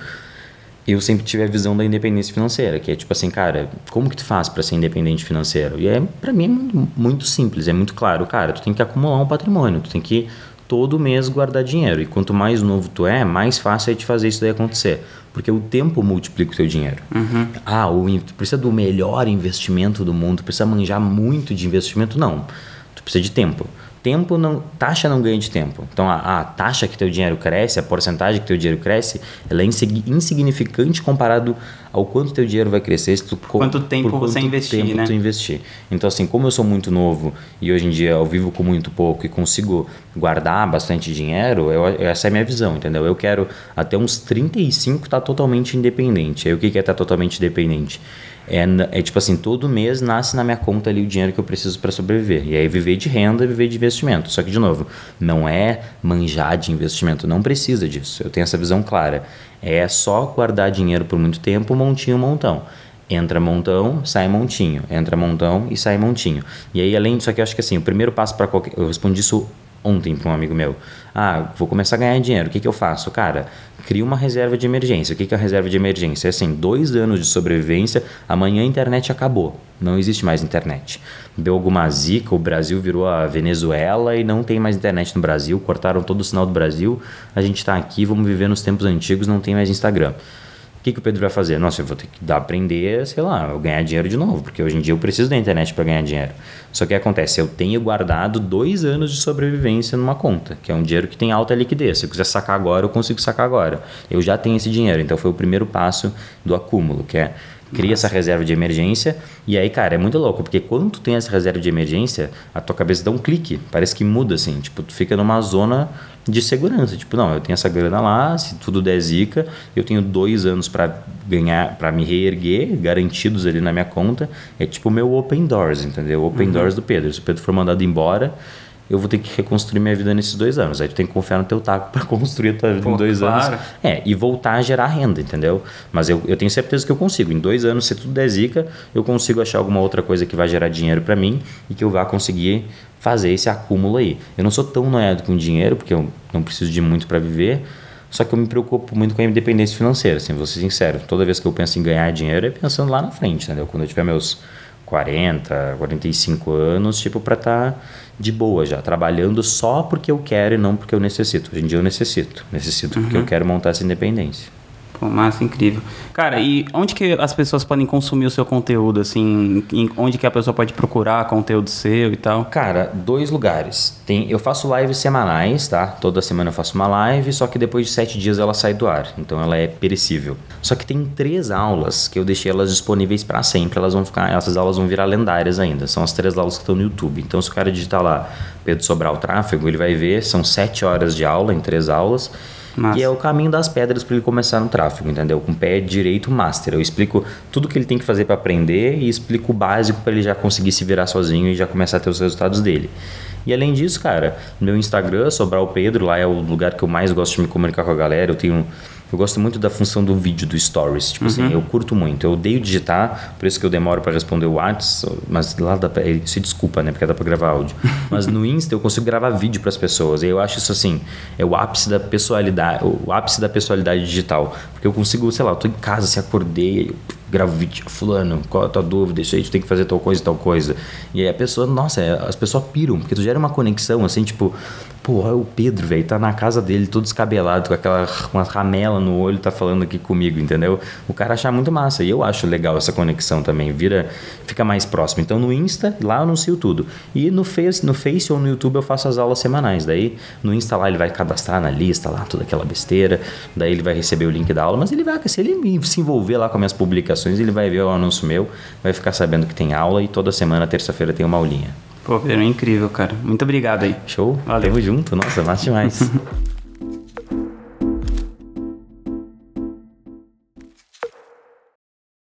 eu sempre tive a visão da independência financeira, que é tipo assim, cara, como que tu faz para ser independente financeiro? E é para mim é muito, muito, simples, é muito claro, cara, tu tem que acumular um patrimônio, tu tem que todo mês guardar dinheiro. E quanto mais novo tu é, mais fácil é de fazer isso daí acontecer, porque o tempo multiplica o teu dinheiro. Uhum. Ah, o, tu precisa do melhor investimento do mundo, precisa manjar muito de investimento, não. Tu precisa de tempo tempo não taxa não ganha de tempo. Então a, a, taxa que teu dinheiro cresce a porcentagem que teu dinheiro cresce ela é insignificante comparado ao quanto teu dinheiro vai crescer se tu, quanto tempo quanto você investir tempo né? tu investir. Então assim como eu sou muito novo e hoje em dia eu vivo com muito pouco e consigo guardar bastante dinheiro eu, essa é a minha visão entendeu? Eu quero até uns 35 estar tá totalmente independente. Aí o que é estar tá totalmente independente é, é tipo assim, todo mês nasce na minha conta ali o dinheiro que eu preciso para sobreviver. E aí viver de renda, viver de investimento. Só que, de novo, não é manjar de investimento, não precisa disso. Eu tenho essa visão clara. É só guardar dinheiro por muito tempo, montinho, montão. Entra montão, sai montinho. Entra montão e sai montinho. E aí, além disso aqui, eu acho que assim, o primeiro passo para qualquer. Eu respondi isso ontem para um amigo meu. Ah, vou começar a ganhar dinheiro. O que, que eu faço? Cara, cria uma reserva de emergência. O que, é a reserva de emergência? É assim, dois anos de sobrevivência, amanhã a internet acabou. Não existe mais internet. Deu alguma zica, o Brasil virou a Venezuela e não tem mais internet no Brasil. Cortaram todo o sinal do Brasil. A gente está aqui, vamos viver nos tempos antigos, não tem mais Instagram. O que, que o Pedro vai fazer? Nossa, eu vou ter que dar, aprender, sei lá, eu ganhar dinheiro de novo, porque hoje em dia eu preciso da internet para ganhar dinheiro. Só que acontece, eu tenho guardado dois anos de sobrevivência numa conta, que é um dinheiro que tem alta liquidez. Se eu quiser sacar agora, eu consigo sacar agora. Eu já tenho esse dinheiro, então foi o primeiro passo do acúmulo, que é cria Nossa. essa reserva de emergência e aí, cara, é muito louco, porque quando tu tem essa reserva de emergência, a tua cabeça dá um clique, parece que muda assim, tipo, tu fica numa zona de segurança. Tipo, não, eu tenho essa grana lá, se tudo der zica, eu tenho dois anos para ganhar, para me reerguer, garantidos ali na minha conta. É tipo o meu open doors, entendeu? Open uhum. doors do Pedro. Se o Pedro for mandado embora, eu vou ter que reconstruir minha vida nesses dois anos. Aí tu tem que confiar no teu taco para construir a tua vida Pô, em dois claro. anos. É, e voltar a gerar renda, entendeu? Mas eu, eu tenho certeza que eu consigo. Em dois anos, se tudo der zica, eu consigo achar alguma outra coisa que vai gerar dinheiro para mim e que eu vá conseguir fazer esse acúmulo aí. Eu não sou tão noiado com dinheiro, porque eu não preciso de muito para viver, só que eu me preocupo muito com a independência financeira, assim, vou ser sincero. Toda vez que eu penso em ganhar dinheiro, é pensando lá na frente, entendeu? Quando eu tiver meus 40, 45 anos, tipo, para estar tá de boa já, trabalhando só porque eu quero e não porque eu necessito. Hoje em dia eu necessito. Necessito uhum. porque eu quero montar essa independência. Pô, massa, incrível. Cara, e onde que as pessoas podem consumir o seu conteúdo, assim? onde que a pessoa pode procurar conteúdo seu e tal? Cara, dois lugares. Tem, eu faço lives semanais, tá? Toda semana eu faço uma live, só que depois de sete dias ela sai do ar. Então ela é perecível. Só que tem três aulas que eu deixei elas disponíveis para sempre. Elas vão ficar, essas aulas vão virar lendárias ainda. São as três aulas que estão no YouTube. Então se o cara digitar lá Pedro Sobral Tráfego, ele vai ver, são sete horas de aula em três aulas. Massa. E é o caminho das pedras para ele começar no tráfego, entendeu? Com pé direito master. Eu explico tudo que ele tem que fazer para aprender e explico o básico para ele já conseguir se virar sozinho e já começar a ter os resultados dele. E além disso, cara, meu Instagram, Sobral Pedro, lá é o lugar que eu mais gosto de me comunicar com a galera. Eu tenho eu gosto muito da função do vídeo, do stories. Tipo assim, uhum. assim, eu curto muito. Eu odeio digitar, por isso que eu demoro para responder o WhatsApp, mas lá dá pra, se desculpa, né? Porque dá para gravar áudio. mas no Insta eu consigo gravar vídeo para as pessoas. E eu acho isso assim, é o ápice da pessoalidade, o ápice da pessoalidade digital. Porque eu consigo, sei lá, eu tô em casa, se acordei, gravo vídeo, fulano, qual a tua dúvida? Isso aí, tu tem que fazer tal coisa, tal coisa. E aí a pessoa, nossa, é, as pessoas piram, porque tu gera uma conexão, assim, tipo, pô, o Pedro, velho, tá na casa dele, todo descabelado, com aquela uma ramela no olho, tá falando aqui comigo, entendeu? O cara acha muito massa. E eu acho legal essa conexão também, vira, fica mais próximo. Então no Insta, lá eu anuncio tudo. E no Face, no Face ou no YouTube eu faço as aulas semanais. Daí no Insta lá ele vai cadastrar na lista lá, toda aquela besteira. Daí ele vai receber o link da aula, mas ele vai, se ele se envolver lá com as minhas publicações, ele vai ver o anúncio meu, vai ficar sabendo que tem aula e toda semana, terça-feira, tem uma aulinha. Pô, Pedro, é incrível, cara. Muito obrigado aí. Show? Valeu. Tamo junto. Nossa, massa demais.